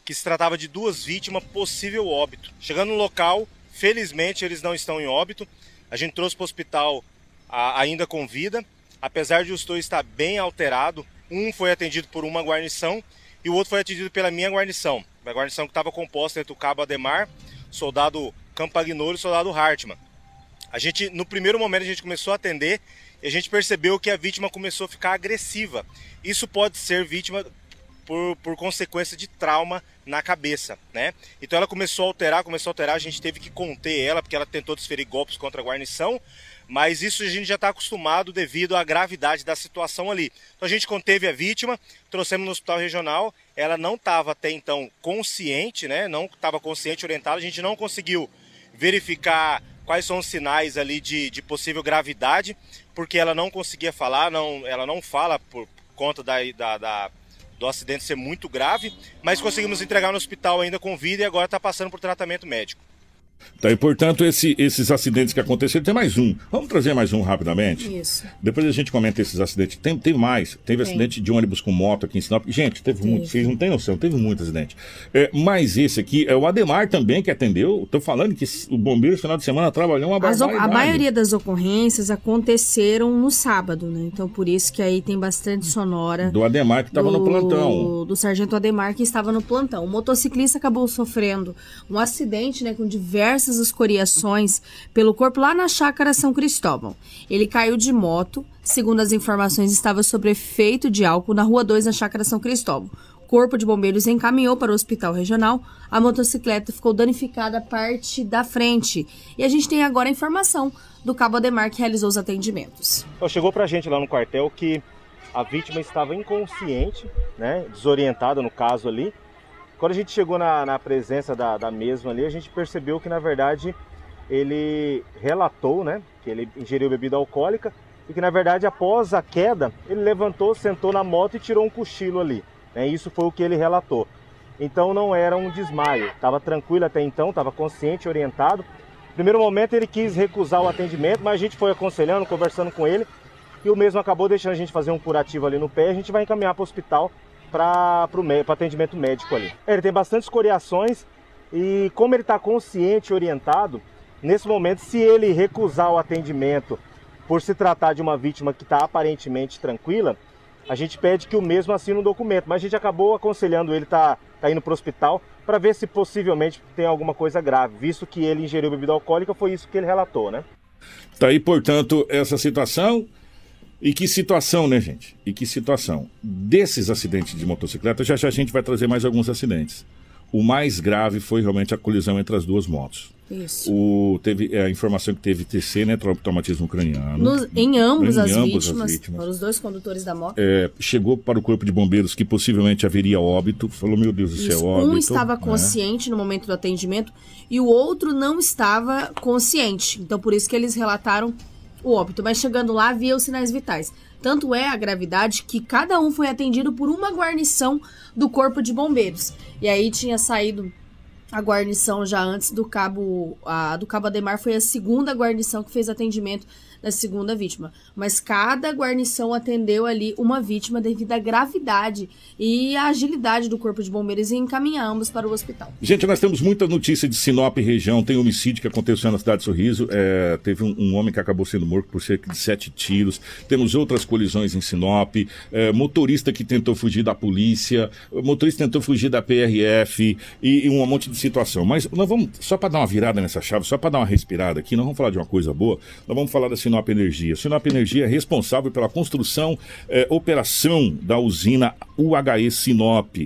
que se tratava de duas vítimas, possível óbito. Chegando no local, felizmente eles não estão em óbito. A gente trouxe para o hospital a- ainda com vida. Apesar de os dois estar bem alterado, um foi atendido por uma guarnição e o outro foi atendido pela minha guarnição. A guarnição que estava composta entre o cabo Ademar, soldado Campagnolo e soldado Hartmann. A gente, no primeiro momento, a gente começou a atender e a gente percebeu que a vítima começou a ficar agressiva. Isso pode ser vítima por, por consequência de trauma na cabeça, né? Então ela começou a alterar, começou a alterar, a gente teve que conter ela, porque ela tentou desferir golpes contra a guarnição, mas isso a gente já está acostumado devido à gravidade da situação ali. Então a gente conteve a vítima, trouxemos no hospital regional, ela não estava até então consciente, né? Não estava consciente, orientada, a gente não conseguiu verificar quais são os sinais ali de, de possível gravidade, porque ela não conseguia falar, não, ela não fala por conta da, da, da- do acidente ser muito grave, mas conseguimos entregar no hospital ainda com vida e agora está passando por tratamento médico. Tá, e portanto, esse- esses acidentes que aconteceram, tem mais um. Vamos trazer mais um rapidamente? Isso. Depois a gente comenta esses acidentes. Tem, teve mais. Teve Tem. acidente de ônibus com moto aqui em Sinop. Gente, teve muito. Vocês não têm noção, teve muito acidente. É, mas esse aqui é o Ademar também que atendeu. Tô falando que o bombeiro no final de semana trabalhou uma As a maioria das ocorrências aconteceram no sábado, né? Então por isso que aí tem bastante sonora. Do Ademar que estava no do- plantão. Do sargento Ademar que estava no plantão. O motociclista acabou sofrendo um acidente, né, com diversas escoriações pelo corpo lá na chácara São Cristóvão. Ele caiu de moto, segundo as informações, estava sob efeito de álcool na rua 2 na chácara São Cristóvão. Corpo de Bombeiros encaminhou para o hospital regional. A motocicleta ficou danificada a parte da frente. E a gente tem agora a informação do cabo Ademar que realizou os atendimentos. Chegou pra gente lá no quartel que a vítima estava inconsciente, né, desorientada no caso ali. Quando a gente chegou na, na presença da, da mesma ali, a gente percebeu que na verdade ele relatou, né, que ele ingeriu bebida alcoólica e que na verdade após a queda ele levantou, sentou na moto e tirou um cochilo ali. Né, isso foi o que ele relatou. Então não era um desmaio, estava tranquilo até então, estava consciente, orientado. Primeiro momento ele quis recusar o atendimento, mas a gente foi aconselhando, conversando com ele e o mesmo acabou deixando a gente fazer um curativo ali no pé. A gente vai encaminhar para o hospital para o atendimento médico ali. Ele tem bastante escoriações e como ele está consciente e orientado, nesse momento, se ele recusar o atendimento por se tratar de uma vítima que está aparentemente tranquila, a gente pede que o mesmo assine um documento. Mas a gente acabou aconselhando ele tá, tá indo para o hospital para ver se possivelmente tem alguma coisa grave, visto que ele ingeriu bebida alcoólica, foi isso que ele relatou, né? Tá aí, portanto, essa situação. E que situação, né, gente? E que situação. Desses acidentes de motocicleta, já já a gente vai trazer mais alguns acidentes. O mais grave foi realmente a colisão entre as duas motos. Isso. O, teve é, a informação que teve TC, né? trau- Traumatismo craniano. Nos- em ambos, Em as, ambos as vítimas, vítimas. foram os dois condutores da moto. É, chegou para o corpo de bombeiros que possivelmente haveria óbito. Falou, meu Deus do céu, Isso, óbito. um estava né? consciente no momento do atendimento e o outro não estava consciente. Então, por isso que eles relataram o óbito. Mas chegando lá, havia os sinais vitais. Tanto é a gravidade que cada um foi atendido por uma guarnição do Corpo de Bombeiros. E aí tinha saído a guarnição já antes do cabo. A do cabo Ademar foi a segunda guarnição que fez atendimento da segunda vítima. Mas cada guarnição atendeu ali uma vítima devido à gravidade e à agilidade do corpo de bombeiros em encaminhar ambos para o hospital. Gente, nós temos muita notícia de Sinop região. Tem homicídio que aconteceu na cidade de Sorriso. É, teve um, um homem que acabou sendo morto por cerca de sete tiros. Temos outras colisões em Sinop. É, motorista que tentou fugir da polícia. Motorista tentou fugir da PRF. E, e um monte de situação. Mas nós vamos, só para dar uma virada nessa chave, só para dar uma respirada aqui, nós vamos falar de uma coisa boa. Nós vamos falar da Sinop Energia. Sinop Energia é responsável pela construção, é, operação da usina UHE Sinop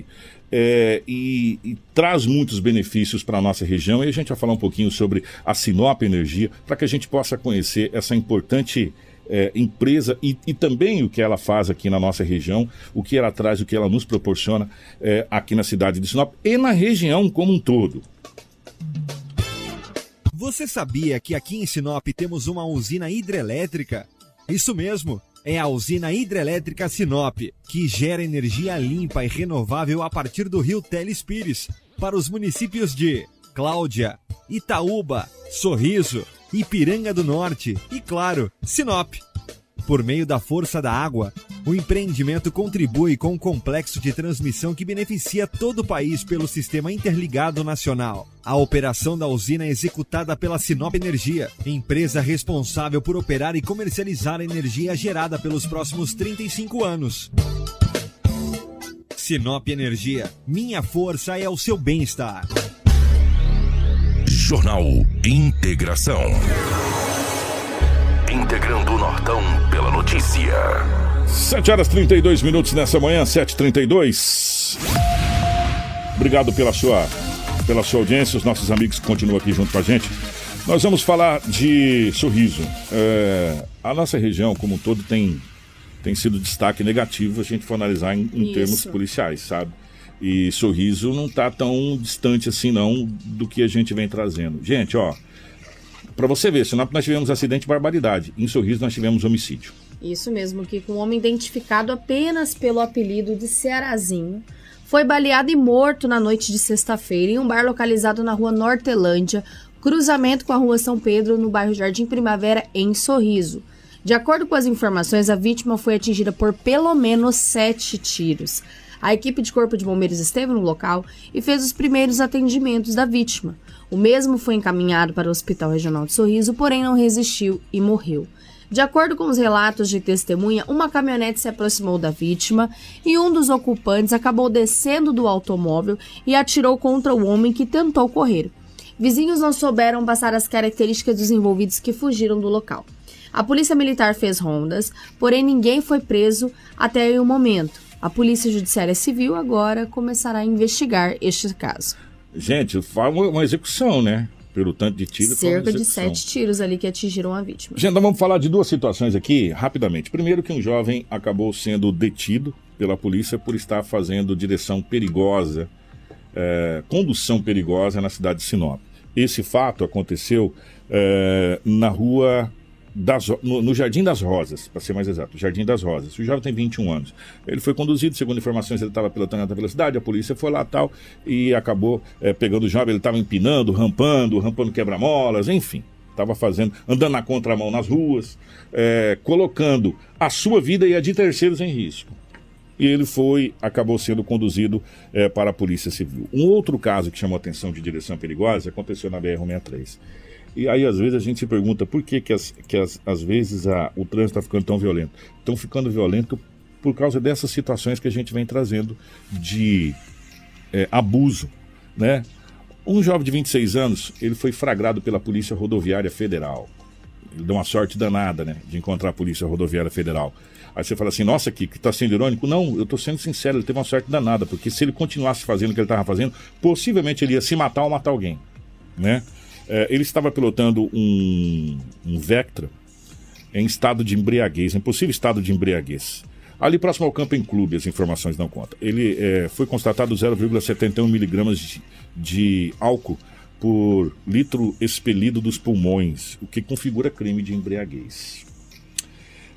é, e, e traz muitos benefícios para a nossa região. E a gente vai falar um pouquinho sobre a Sinop Energia, para que a gente possa conhecer essa importante é, empresa e, e também o que ela faz aqui na nossa região, o que ela traz, o que ela nos proporciona é, aqui na cidade de Sinop e na região como um todo. Você sabia que aqui em Sinop temos uma usina hidrelétrica? Isso mesmo, é a usina hidrelétrica Sinop, que gera energia limpa e renovável a partir do rio Telespires, para os municípios de Cláudia, Itaúba, Sorriso, Ipiranga do Norte e, claro, Sinop. Por meio da força da água, o empreendimento contribui com um complexo de transmissão que beneficia todo o país pelo Sistema Interligado Nacional. A operação da usina é executada pela Sinop Energia, empresa responsável por operar e comercializar a energia gerada pelos próximos 35 anos. Sinop Energia, minha força é o seu bem-estar. Jornal Integração. Integrando o Nortão pela notícia. 7 horas 32 minutos nessa manhã, 7h32. Obrigado pela sua, pela sua audiência, os nossos amigos que continuam aqui junto com a gente. Nós vamos falar de sorriso. É, a nossa região, como um todo, tem, tem sido destaque negativo a gente for analisar em, em termos policiais, sabe? E sorriso não está tão distante assim, não, do que a gente vem trazendo. Gente, ó, para você ver, senão nós tivemos acidente de barbaridade. Em sorriso nós tivemos homicídio. Isso mesmo, que um homem identificado apenas pelo apelido de Cearazinho foi baleado e morto na noite de sexta-feira em um bar localizado na rua Nortelândia, cruzamento com a rua São Pedro, no bairro Jardim Primavera, em Sorriso. De acordo com as informações, a vítima foi atingida por pelo menos sete tiros. A equipe de Corpo de Bombeiros esteve no local e fez os primeiros atendimentos da vítima. O mesmo foi encaminhado para o Hospital Regional de Sorriso, porém não resistiu e morreu. De acordo com os relatos de testemunha, uma caminhonete se aproximou da vítima e um dos ocupantes acabou descendo do automóvel e atirou contra o homem que tentou correr. Vizinhos não souberam passar as características dos envolvidos que fugiram do local. A polícia militar fez rondas, porém ninguém foi preso até o momento. A Polícia Judiciária Civil agora começará a investigar este caso. Gente, foi uma, execução, né? Pelo tanto de tiro. foi uma Cerca de sete tiros ali que atingiram a vítima. Gente, vamos falar de duas situações aqui, rapidamente. Primeiro, que um jovem acabou sendo detido pela polícia por estar fazendo direção perigosa, eh, condução perigosa na cidade de Sinop. Esse fato aconteceu eh, na rua. Das, no, no Jardim das Rosas, para ser mais exato, Jardim das Rosas. O jovem tem 21 anos. Ele foi conduzido, segundo informações, ele estava pilotando alta velocidade, a polícia foi lá tal e acabou eh, pegando o jovem. Ele estava empinando, rampando, rampando quebra-molas, enfim estava fazendo, andando na contramão nas ruas, é, colocando a sua vida e a de terceiros em risco. E ele foi, acabou sendo conduzido é, para a Polícia Civil. Um outro caso que chamou atenção de direção perigosa aconteceu na BR-163. E aí, às vezes, a gente se pergunta por que, que, as, que as, às vezes, a, o trânsito está ficando tão violento. Estão ficando violento por causa dessas situações que a gente vem trazendo de é, abuso, né? Um jovem de 26 anos, ele foi flagrado pela Polícia Rodoviária Federal. Ele deu uma sorte danada, né, de encontrar a Polícia Rodoviária Federal. Aí você fala assim, nossa, que que tá sendo irônico? Não, eu tô sendo sincero, ele teve uma sorte danada, porque se ele continuasse fazendo o que ele estava fazendo, possivelmente ele ia se matar ou matar alguém, né? É, ele estava pilotando um, um Vectra em estado de embriaguez, em possível estado de embriaguez. Ali próximo ao Camping Clube, as informações não contam. Ele é, foi constatado 0,71 miligramas de, de álcool por litro expelido dos pulmões, o que configura crime de embriaguez.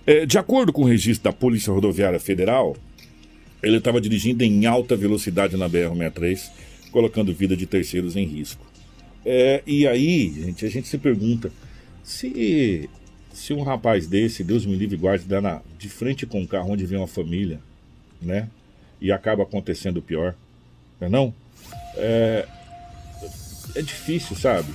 É, de acordo com o registro da Polícia Rodoviária Federal, ele estava dirigindo em alta velocidade na BR-63, colocando vida de terceiros em risco. É, e aí, gente, a gente se pergunta se, se um rapaz desse, Deus me livre e guarde, dá na, de frente com um carro onde vem uma família, né? E acaba acontecendo o pior, não é não? É, é difícil, sabe?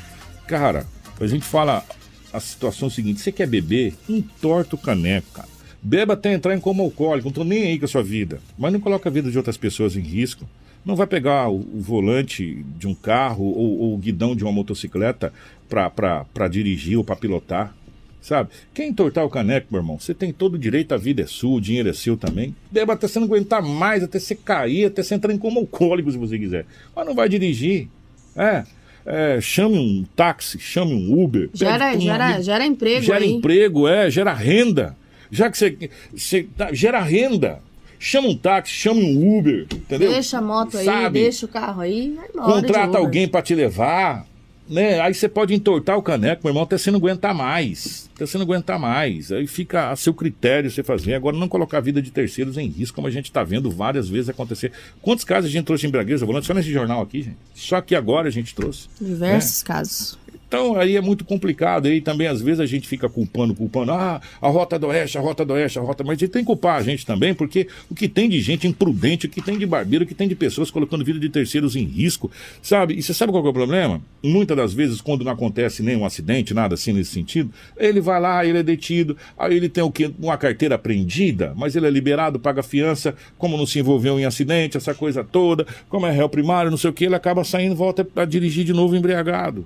Cara, a gente fala a situação seguinte: você quer beber? Entorta o caneco, cara. Beba até entrar em coma alcoólico, não tô nem aí com a sua vida. Mas não coloca a vida de outras pessoas em risco. Não vai pegar o, o volante de um carro ou, ou o guidão de uma motocicleta para dirigir ou para pilotar. Sabe? Quer entortar o caneco, meu irmão? Você tem todo o direito, a vida é sua, o dinheiro é seu também. Beba até você não aguentar mais, até você cair, até você entrar em coma alcoólico se você quiser. Mas não vai dirigir. É. é, chame um táxi, chame um Uber. Gera, um gera, amigo- gera emprego Gera aí. emprego, é, gera renda. Já que você, você tá- gera renda. Chama um táxi, chame um Uber, entendeu? Deixa a moto aí, Sabe? deixa o carro aí, vai embora. Contrata alguém pra te levar, né? Aí você pode entortar o caneco, meu irmão, até você não aguentar mais. Até você não aguentar mais. Aí fica a seu critério você fazer. Agora, não colocar a vida de terceiros em risco, como a gente tá vendo várias vezes acontecer. Quantos casos a gente trouxe em Bragueza volante só nesse jornal aqui, gente? Só que agora a gente trouxe. Diversos casos. Então aí é muito complicado. Aí também às vezes a gente fica culpando, culpando, ah, a rota do oeste, a rota do oeste, a rota. Mas a gente tem que culpar a gente também, porque o que tem de gente imprudente, o que tem de barbeiro, o que tem de pessoas colocando vida de terceiros em risco, sabe? E você sabe qual é o problema? Muitas das vezes, quando não acontece nenhum acidente, nada assim nesse sentido, ele vai lá, ele é detido, aí ele tem o quê? Uma carteira apreendida, mas ele é liberado, paga fiança, como não se envolveu em acidente, essa coisa toda, como é réu primário, não sei o que, ele acaba saindo e volta a dirigir de novo embriagado.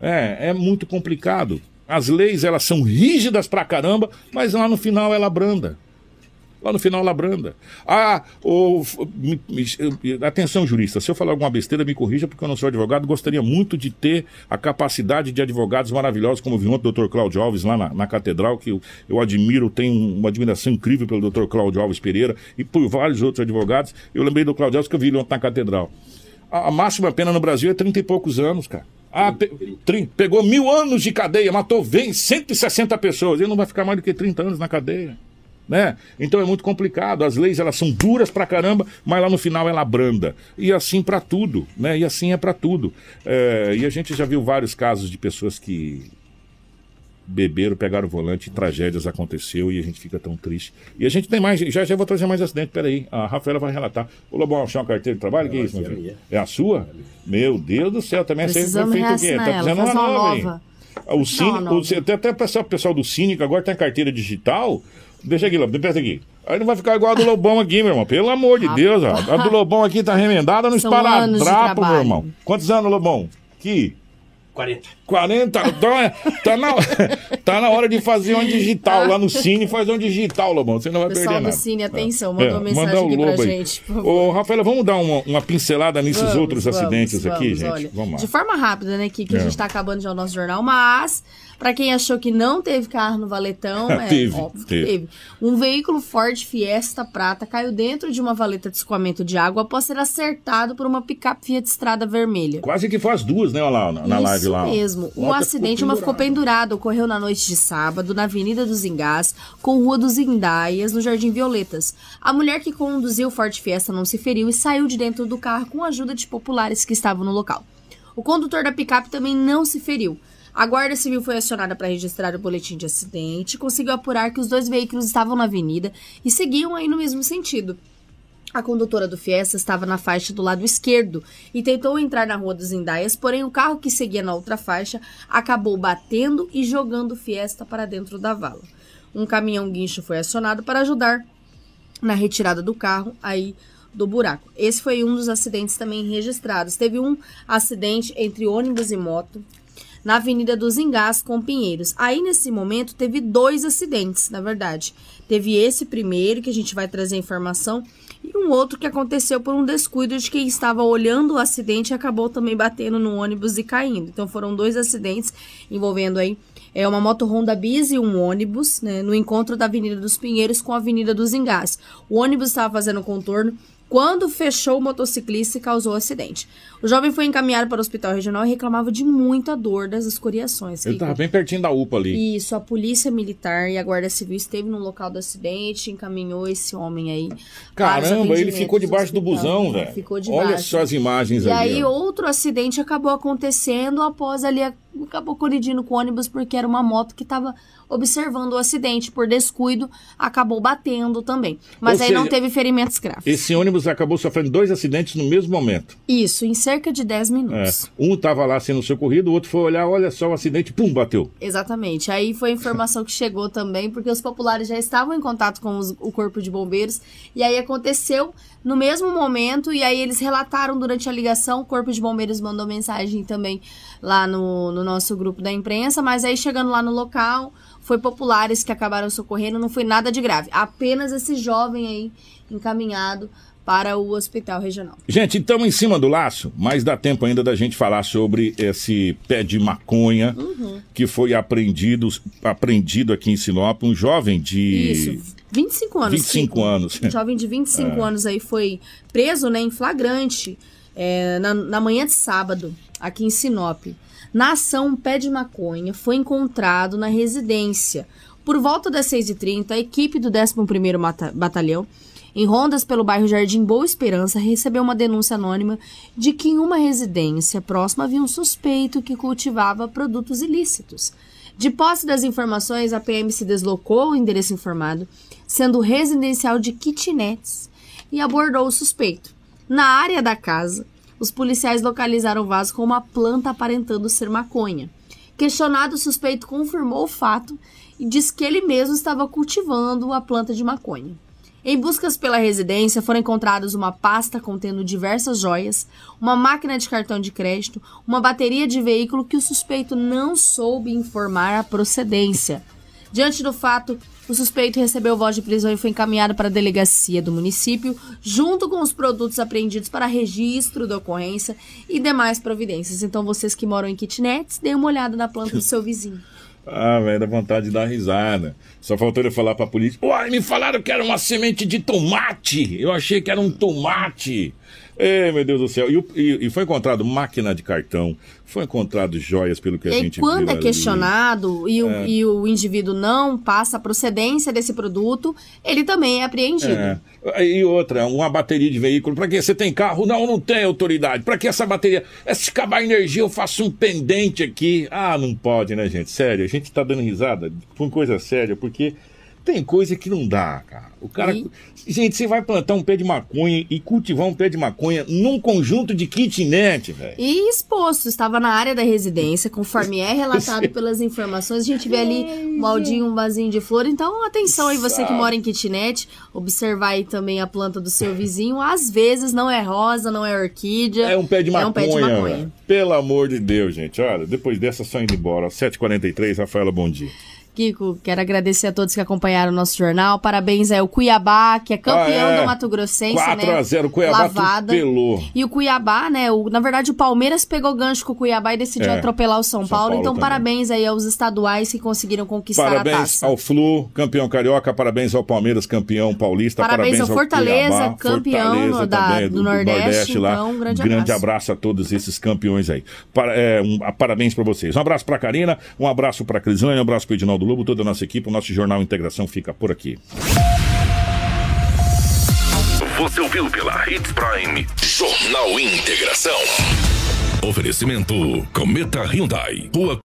É, é muito complicado. As leis, elas são rígidas pra caramba, mas lá no final ela branda. Lá no final ela branda. Ah, o, atenção, jurista, se eu falar alguma besteira, me corrija, porque eu não sou advogado. Gostaria muito de ter a capacidade de advogados maravilhosos, como eu vi ontem o Dr. Cláudio Alves lá na, na catedral, que eu, eu admiro, tenho uma admiração incrível pelo Dr. Cláudio Alves Pereira e por vários outros advogados. Eu lembrei do Cláudio Alves que eu vi ele ontem na catedral. A, a máxima pena no Brasil é 30 e poucos anos, cara. Ah, pe- pegou mil anos de cadeia, matou vem 160 pessoas. Ele não vai ficar mais do que 30 anos na cadeia. Né? Então é muito complicado. As leis elas são duras pra caramba, mas lá no final ela branda. E assim pra tudo, né? E assim é pra tudo. É, e a gente já viu vários casos de pessoas que beberam, pegaram o volante, tragédias aconteceu e a gente fica tão triste. E a gente tem mais, já já vou trazer mais acidente, peraí, a Rafaela vai relatar. Ô Lobão, achar uma carteira de trabalho? que é isso, meu filho? É a sua? Meu Deus do céu, também essa aí foi o quê? Tá ela, precisando faz uma nova, hein? nova. O Cine, Não, não. o, até, até o pessoal, o pessoal do Cine, que agora tem carteira digital. Deixa aqui, Lobão, pensa aqui. Aí não vai ficar igual a do Lobão aqui, meu irmão. Pelo amor de Deus, ó. A do Lobão aqui tá remendada no esparadrapo, meu irmão. Quantos anos, Lobão? Que? 40. 40, então é- tá, na, tá na hora de fazer um digital lá no Cine, fazer um digital, Lobão, você não vai Pessoal perder do nada. Cine, atenção, É, manda uma mensagem mandar o aqui pra Lobo aí. gente, por favor. Ô, Rafaela, vamos dar uma, uma pincelada nesses Vamos, outros vamos, acidentes aqui, vamos, gente? olha. vamos lá. De forma rápida, né, Kiki? A É. gente tá acabando já o nosso jornal, mas pra quem achou que não teve carro no Valetão, é Teve, óbvio que teve. teve. Um veículo Ford Fiesta prata caiu dentro de uma valeta de escoamento de água após ser acertado por uma picape Fiat Estrada Vermelha. Quase que faz duas, né, olha lá, na, na Isso live lá. mesmo. O Outra acidente, ficou uma ficou pendurada. pendurada, ocorreu na noite de sábado, na Avenida dos Engás, com Rua dos Indaias, no Jardim Violetas. A mulher que conduziu o Ford Fiesta não se feriu e saiu de dentro do carro com a ajuda de populares que estavam no local. O condutor da picape também não se feriu. A Guarda Civil foi acionada para registrar o boletim de acidente e conseguiu apurar que os dois veículos estavam na avenida e seguiam aí no mesmo sentido. A condutora do Fiesta estava na faixa do lado esquerdo e tentou entrar na Rua dos Indaias, porém o carro que seguia na outra faixa acabou batendo e jogando o Fiesta para dentro da vala. Um caminhão guincho foi acionado para ajudar na retirada do carro aí do buraco. Esse foi um dos acidentes também registrados. Teve um acidente entre ônibus e moto na Avenida dos Engás com Pinheiros. Aí nesse momento teve dois acidentes, na verdade. Teve esse primeiro que a gente vai trazer informação e um outro que aconteceu por um descuido de quem estava olhando o acidente e acabou também batendo no ônibus e caindo. Então foram dois acidentes envolvendo aí é uma moto Honda Bis e um ônibus, né, no encontro da Avenida dos Pinheiros com a Avenida dos Engás. O ônibus estava fazendo contorno quando fechou o motociclista e causou o acidente. O jovem foi encaminhado para o hospital regional e reclamava de muita dor das escoriações. Ele Kiko. tava bem pertinho da UPA ali. Isso, a polícia militar e a guarda civil esteve no local do acidente, encaminhou esse homem aí. Caramba, ele ficou debaixo do hospital. busão, velho. Ficou debaixo. Olha só as imagens E ali. aí ó. outro acidente acabou acontecendo após ali a- acabou colidindo com o ônibus porque era uma moto que estava observando o acidente por descuido, acabou batendo também. Mas Ou aí não seja, teve ferimentos graves. Esse ônibus acabou sofrendo dois acidentes no mesmo momento. Isso, em cerca de 10 É. minutos. Um tava lá sendo socorrido, o outro foi olhar, olha só o acidente, pum, bateu. Exatamente. Aí foi a informação que chegou também, porque os populares já estavam em contato com os- o corpo de bombeiros. E aí aconteceu no mesmo momento, e aí eles relataram durante a ligação. O corpo de bombeiros mandou mensagem também lá no, no nosso grupo da imprensa. Mas aí chegando lá no local, foi populares que acabaram socorrendo, não foi nada de grave. Apenas esse jovem aí encaminhado para o hospital regional. Gente, estamos em cima do laço, mas dá tempo ainda da gente falar sobre esse pé de maconha Uhum. que foi apreendido, apreendido aqui em Sinop. Um jovem de Isso, 25 anos. 25 Kiko. anos. Um jovem de 25 É. anos aí foi preso, né, em flagrante, é, na, na manhã de sábado, aqui em Sinop. Na ação, um pé de maconha foi encontrado na residência. Por volta das 6h30, a equipe do 11º Mata- Batalhão, em rondas pelo bairro Jardim Boa Esperança, recebeu uma denúncia anônima de que em uma residência próxima havia um suspeito que cultivava produtos ilícitos. De posse das informações, a PM se deslocou ao endereço informado, sendo residencial de kitnets, e abordou o suspeito. Na área da casa, os policiais localizaram o vaso com uma planta aparentando ser maconha. Questionado, o suspeito confirmou o fato e disse que ele mesmo estava cultivando a planta de maconha. Em buscas pela residência, foram encontrados uma pasta contendo diversas joias, uma máquina de cartão de crédito, uma bateria de veículo que o suspeito não soube informar a procedência. Diante do fato, o suspeito recebeu voz de prisão e foi encaminhado para a delegacia do município, junto com os produtos apreendidos para registro da ocorrência e demais providências. Então, vocês que moram em kitnets, deem uma olhada na planta do seu vizinho. Ah, velho, dá vontade de dar risada. Só faltou ele falar pra polícia: Uai, me falaram que era uma semente de tomate. Eu achei que era um tomate. Ei, meu Deus do céu. E, o- e- e foi encontrado máquina de cartão, foi encontrado joias, pelo que a E gente quando viu é ali. questionado e o, É. e o indivíduo não passa a procedência desse produto, ele também é apreendido. É. E outra, uma bateria de veículo. Pra que você tem carro? Não, não tem autoridade. Pra que essa bateria? É, Se acabar a energia, eu faço um pendente aqui. Ah, não pode, né, gente? Sério, a gente tá dando risada com coisa séria, porque tem coisa que não dá, cara. O cara. E- Gente, você vai plantar um pé de maconha e cultivar um pé de maconha num conjunto de kitnet, velho. E exposto, estava na área da residência, conforme é relatado pelas informações. A gente vê ali um baldinho, um vasinho de flor. Então, atenção aí, você que mora em kitnet, observar aí também a planta do seu vizinho. Às vezes não é rosa, não é orquídea. É um pé de maconha. É um pé de maconha. Pelo amor de Deus, gente. Olha, depois dessa, só indo embora. 7h43, Rafaela, bom dia. Kiko, quero agradecer a todos que acompanharam o nosso jornal. Parabéns aí ao Cuiabá, que é campeão Ah, é. do Mato Grossense, 4 né? a 0 Cuiabá Lavada. E o Cuiabá, né? O, na verdade, o Palmeiras pegou gancho com o Cuiabá e decidiu É. atropelar o São, São Paulo. Paulo Então, também. parabéns aí aos estaduais que conseguiram conquistar a Parabéns taça. ao Flu, campeão carioca. Parabéns ao Palmeiras, campeão paulista. Parabéns ao Fortaleza, Cuiabá, campeão Fortaleza da- também, do Nordeste. lá. Então, um grande abraço. abraço a todos esses campeões aí. Para- é, um- parabéns para vocês. Um abraço para Karina, um abraço para Crislane, um abraço para Edinaldo Lobo, toda a nossa equipe. O nosso Jornal Integração fica por aqui. Você ouviu pela Hits Prime Jornal Integração. Oferecimento Cometa Hyundai. Rua